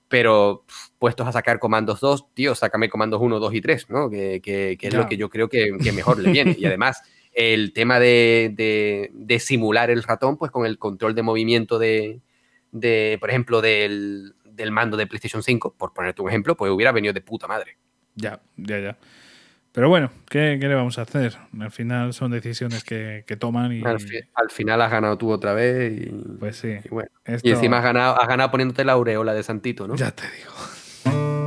Pero puestos a sacar comandos 2, tío, sácame comandos 1, 2 y 3, ¿no? Que, que- que es lo que yo creo que, que mejor le viene. Y además, el tema de, de- de simular el ratón, pues con el control de movimiento de, de, por ejemplo, del, del mando de PlayStation 5, por ponerte un ejemplo, pues hubiera venido de puta madre. Ya, ya, ya. Pero bueno, ¿qué, qué le vamos a hacer? Al final son decisiones que, que toman y. Al, fi- al final has ganado tú otra vez y, Pues sí. y bueno. Esto- Y encima has ganado, has ganado poniéndote la aureola de Santito, ¿no? Ya te digo.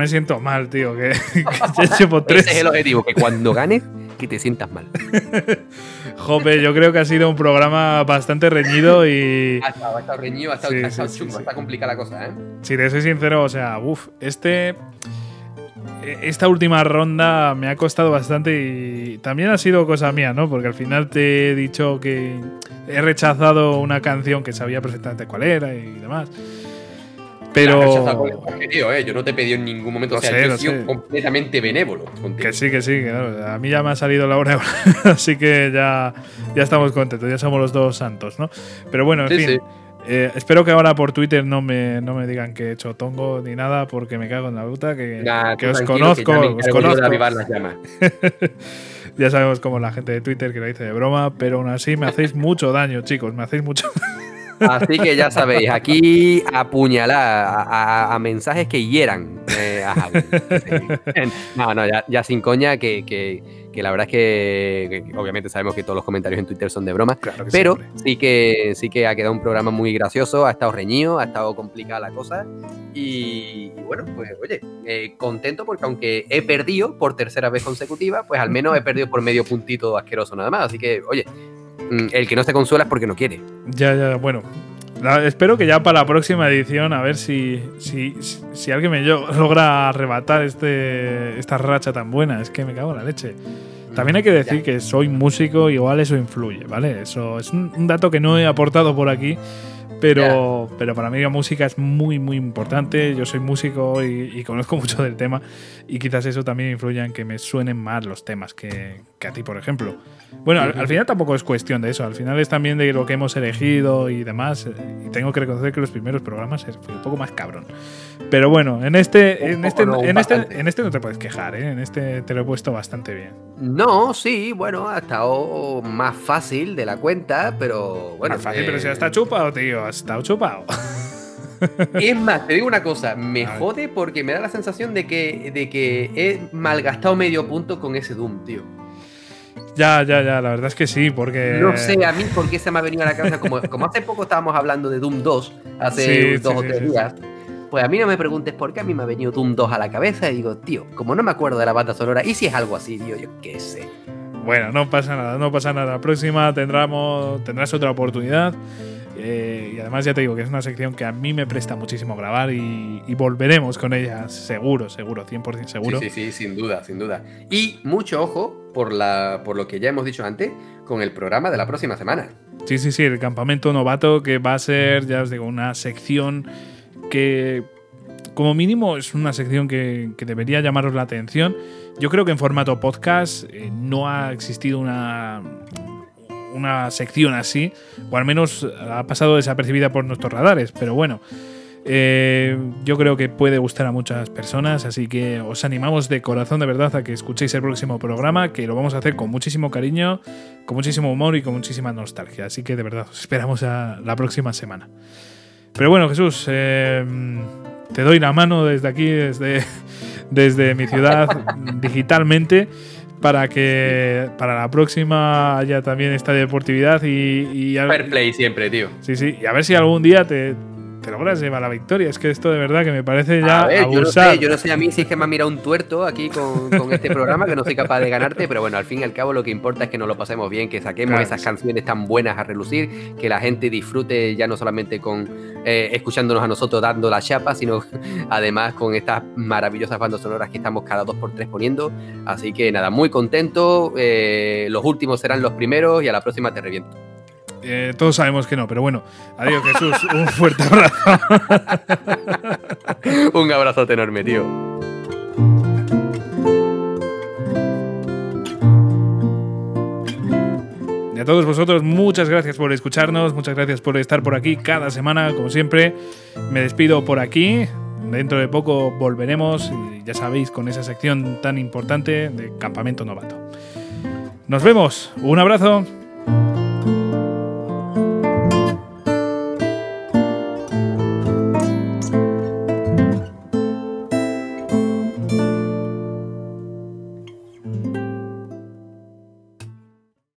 Me siento mal, tío. Que, que ya llevo tres. Ese es el objetivo, que cuando ganes, que te sientas mal. Jope, yo creo que ha sido un programa bastante reñido y. Ha estado, ha estado reñido, ha estado, Sí, ha estado sí, sí, chungo, sí. está complicada la cosa, ¿eh? Si te soy sincero, o sea, uff, este. Esta última ronda me ha costado bastante y también ha sido cosa mía, ¿no? Porque al final te he dicho que he rechazado una canción que sabía perfectamente cuál era y demás. Pero. Objetivo, ¿eh? Yo no te he pedido en ningún momento, Lo o sea, sé, yo lo he sido sé. completamente benévolo contigo. Que sí, que sí, claro. A mí ya me ha salido la hora, así que ya, ya estamos contentos, ya somos los dos santos, ¿no? Pero bueno, en Sí, fin. sí. eh, espero que ahora por Twitter no me, no me digan que he hecho tongo ni nada, porque me cago en la puta, que, Nah, que os que conozco, me os conozco. las llamas. Ya sabemos cómo la gente de Twitter que lo dice de broma, pero aún así me hacéis mucho daño, chicos, me hacéis mucho Así que ya sabéis, aquí apuñalar a, a- a mensajes que hieran eh, a Javi. No, no, ya, ya sin coña, que, que- que la verdad es que, que obviamente sabemos que todos los comentarios en Twitter son de broma, Claro que pero siempre. sí que, sí que ha quedado un programa muy gracioso, ha estado reñido, ha estado complicada la cosa y, y bueno, pues oye, eh, contento porque aunque he perdido por tercera vez consecutiva, pues al menos he perdido por medio puntito asqueroso nada más, así que oye, el que no se consuela es porque no quiere. Ya, ya, bueno. La- espero que ya para la próxima edición, a ver si, si, si, alguien me logra arrebatar este, esta racha tan buena. Es que me cago en la leche. También hay que decir Ya. que soy músico, igual eso influye, ¿vale? Eso es un, un dato que no he aportado por aquí, pero, pero para mí la música es muy, muy importante. Yo soy músico y, y conozco mucho del tema, y quizás eso también influya en que me suenen más los temas que, que a ti, por ejemplo. Bueno, al, al final tampoco es cuestión de eso, al final es también de lo que hemos elegido y demás. eh, Y tengo que reconocer que los primeros programas fue un poco más cabrón. Pero bueno, en este, Un en este, no, en este, en este no te puedes quejar, ¿eh? En este te lo he puesto bastante bien. No, sí, bueno, ha estado más fácil de la cuenta, pero bueno. Más fácil, pero si eh, está chupado, tío, has estado chupado. Es más, te digo una cosa, me jode porque me da la sensación de que, de que he malgastado medio punto con ese Doom, tío. Ya, ya, ya, la verdad es que sí, porque. No sé a mí por qué se me ha venido a la cabeza. Como, como hace poco estábamos hablando de Doom 2, hace Sí, dos sí, o tres sí, días. Pues a mí no me preguntes por qué a mí me ha venido Doom 2 a la cabeza y digo, tío, como no me acuerdo de la banda sonora, ¿y si es algo así, tío? Yo qué sé. Bueno, no pasa nada, no pasa nada. La próxima tendremos, tendrás otra oportunidad. Eh, y además ya te digo que es una sección que a mí me presta muchísimo grabar y, y volveremos con ella, seguro, seguro, 100% seguro. Sí, sí, sí, sin duda, sin duda. Y mucho ojo por, la, por lo que ya hemos dicho antes con el programa de la próxima semana. Sí, sí, sí, el campamento novato que va a ser, ya os digo, una sección que como mínimo es una sección que, que debería llamaros la atención. Yo creo que en formato podcast eh, no ha existido una, una sección así, o al menos ha pasado desapercibida por nuestros radares, pero bueno. eh, yo creo que puede gustar a muchas personas, así que os animamos de corazón de verdad a que escuchéis el próximo programa, que lo vamos a hacer con muchísimo cariño, con muchísimo humor y con muchísima nostalgia. Así que de verdad os esperamos a la próxima semana. Pero bueno, Jesús, eh, te doy la mano desde aquí, desde, desde mi ciudad, digitalmente, para que para la próxima haya también esta deportividad y, y a- Fair play siempre, tío. Sí, sí, y a ver si algún día te, te logras llevar la victoria. Es que esto de verdad que me parece ya a ver, yo no, abusar. sé, yo no sé a mí si es que me ha mirado un tuerto aquí con, con este programa que no soy capaz de ganarte, pero bueno, al fin y al cabo lo que importa es que nos lo pasemos bien, que saquemos Claro, esas canciones tan buenas a relucir, que la gente disfrute ya no solamente con eh, escuchándonos a nosotros dando la chapa, sino además con estas maravillosas bandas sonoras que estamos cada dos por tres poniendo. Así que nada, muy contento. eh, los últimos serán los primeros y a la próxima te reviento. Eh, todos sabemos que no, pero bueno. Adiós, Jesús. Un fuerte abrazo. un abrazote enorme, tío. Y a todos vosotros, muchas gracias por escucharnos, muchas gracias por estar por aquí cada semana, como siempre. Me despido por aquí. Dentro de poco volveremos, y ya sabéis, con esa sección tan importante de Campamento Novato. Nos vemos. Un abrazo.